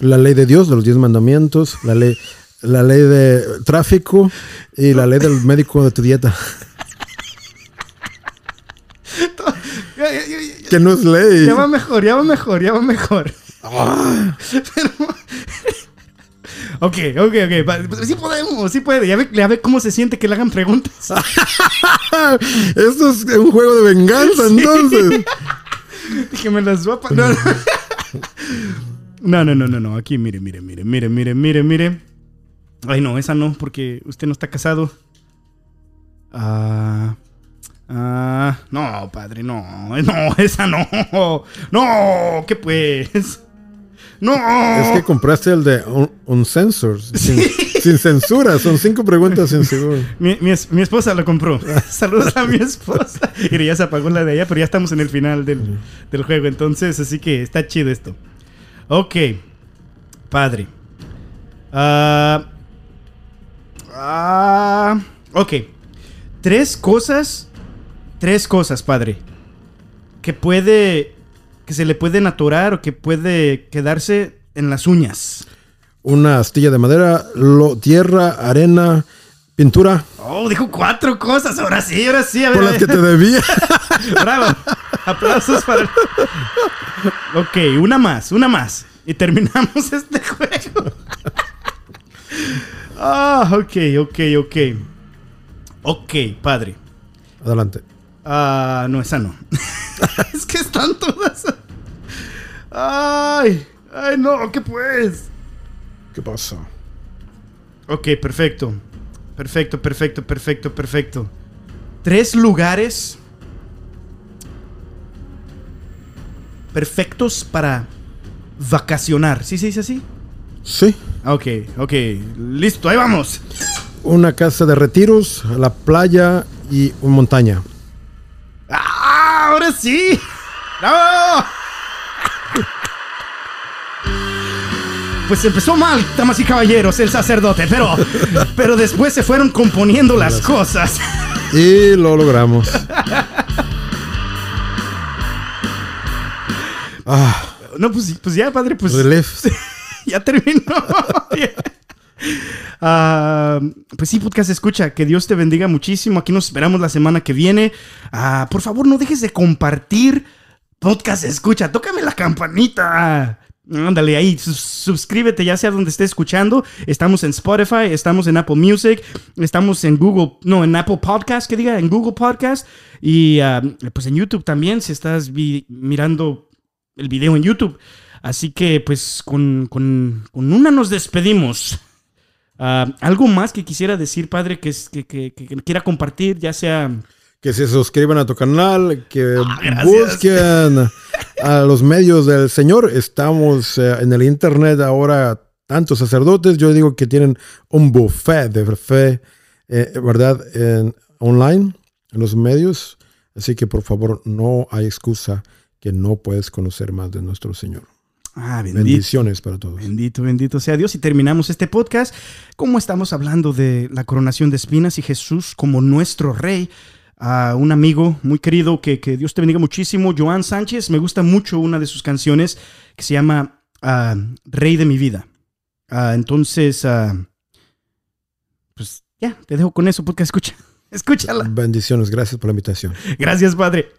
La ley de Dios, de los diez mandamientos, la ley, la ley de tráfico y la ley del médico de tu dieta. Que no es ley. ya va mejor, ya va mejor, ya va mejor. Pero- ok, ok, ok. pues Sí podemos, sí puede. Ya ve, ya ve cómo se siente que le hagan preguntas. Esto es un juego de venganza, entonces. que me las va a pa- no, no. no, no, no, no, no. Aquí, mire, mire, mire, mire, mire, mire, mire. Ay, no, esa no, porque usted no está casado. Ah, ah, no, padre, no. No, esa no. No, ¿qué pues? No. Es que compraste el de un, un sin, sin censura. Son cinco preguntas sin seguro. Mi, mi esposa lo compró. Saludos a mi esposa. Y ya se apagó la de ella, pero ya estamos en el final del, del juego. Entonces, así que está chido esto. Ok. Padre. Ah. Ah. ok. Tres cosas. Tres cosas, padre. Que puede. Que se le pueden atorar o que puede quedarse en las uñas. Una astilla de madera, lo- tierra, arena, pintura. Oh, dijo cuatro cosas. Ahora sí, ahora sí. A ver, Por las que te debía. Bravo. Aplausos para. Ok, una más, una más. Y terminamos este juego. Ah, ok, ok, ok. Ok, padre. Adelante. Ah, no, esa no. es que están todas. Ay, ay, no, ¿qué pues? ¿Qué pasa? Ok, perfecto. Perfecto, perfecto, perfecto, perfecto. Tres lugares perfectos para vacacionar. ¿Sí se dice así? Sí. Ok, ok. Listo, ahí vamos. Una casa de retiros, la playa y una montaña. ¡Ah! ¡Ahora sí! ¡Bravo! Pues empezó mal, damas y caballeros, el sacerdote, pero, pero después se fueron componiendo las cosas. Y lo logramos. Ah, No, pues, pues ya, padre, pues relief. ya terminó. Ah, pues sí, podcast escucha, que Dios te bendiga muchísimo. Aquí nos esperamos la semana que viene. Ah, por favor, no dejes de compartir podcast escucha. Tócame la campanita. Ándale ahí, sus- suscríbete ya sea donde estés escuchando. Estamos en Spotify, estamos en Apple Music, estamos en Google, no, en Apple Podcast, que diga, en Google Podcast. Y ah, pues en YouTube también, si estás mirando el video en YouTube. Así que pues con una nos despedimos. Ah, ¿Algo más que quisiera decir, padre, que, es- que, que- que quiera compartir, ya sea... Que se suscriban a tu canal, que Ah, busquen a los medios del Señor. Estamos eh, en el internet ahora, tantos sacerdotes, yo digo que tienen un buffet de fe, eh, ¿verdad? En, online, en los medios. Así que por favor, no hay excusa que no puedes conocer más de nuestro Señor. Ah, bendito. Bendiciones para todos. Bendito, bendito sea Dios. Y terminamos este podcast. Como estamos hablando de la coronación de espinas y Jesús como nuestro rey, a un amigo muy querido que, que Dios te bendiga muchísimo, Joan Sánchez. Me gusta mucho una de sus canciones que se llama ah, Rey de mi vida. Ah, entonces, pues ya, te dejo con eso porque escucha. Escúchala. Bendiciones, gracias por la invitación. Gracias, Padre.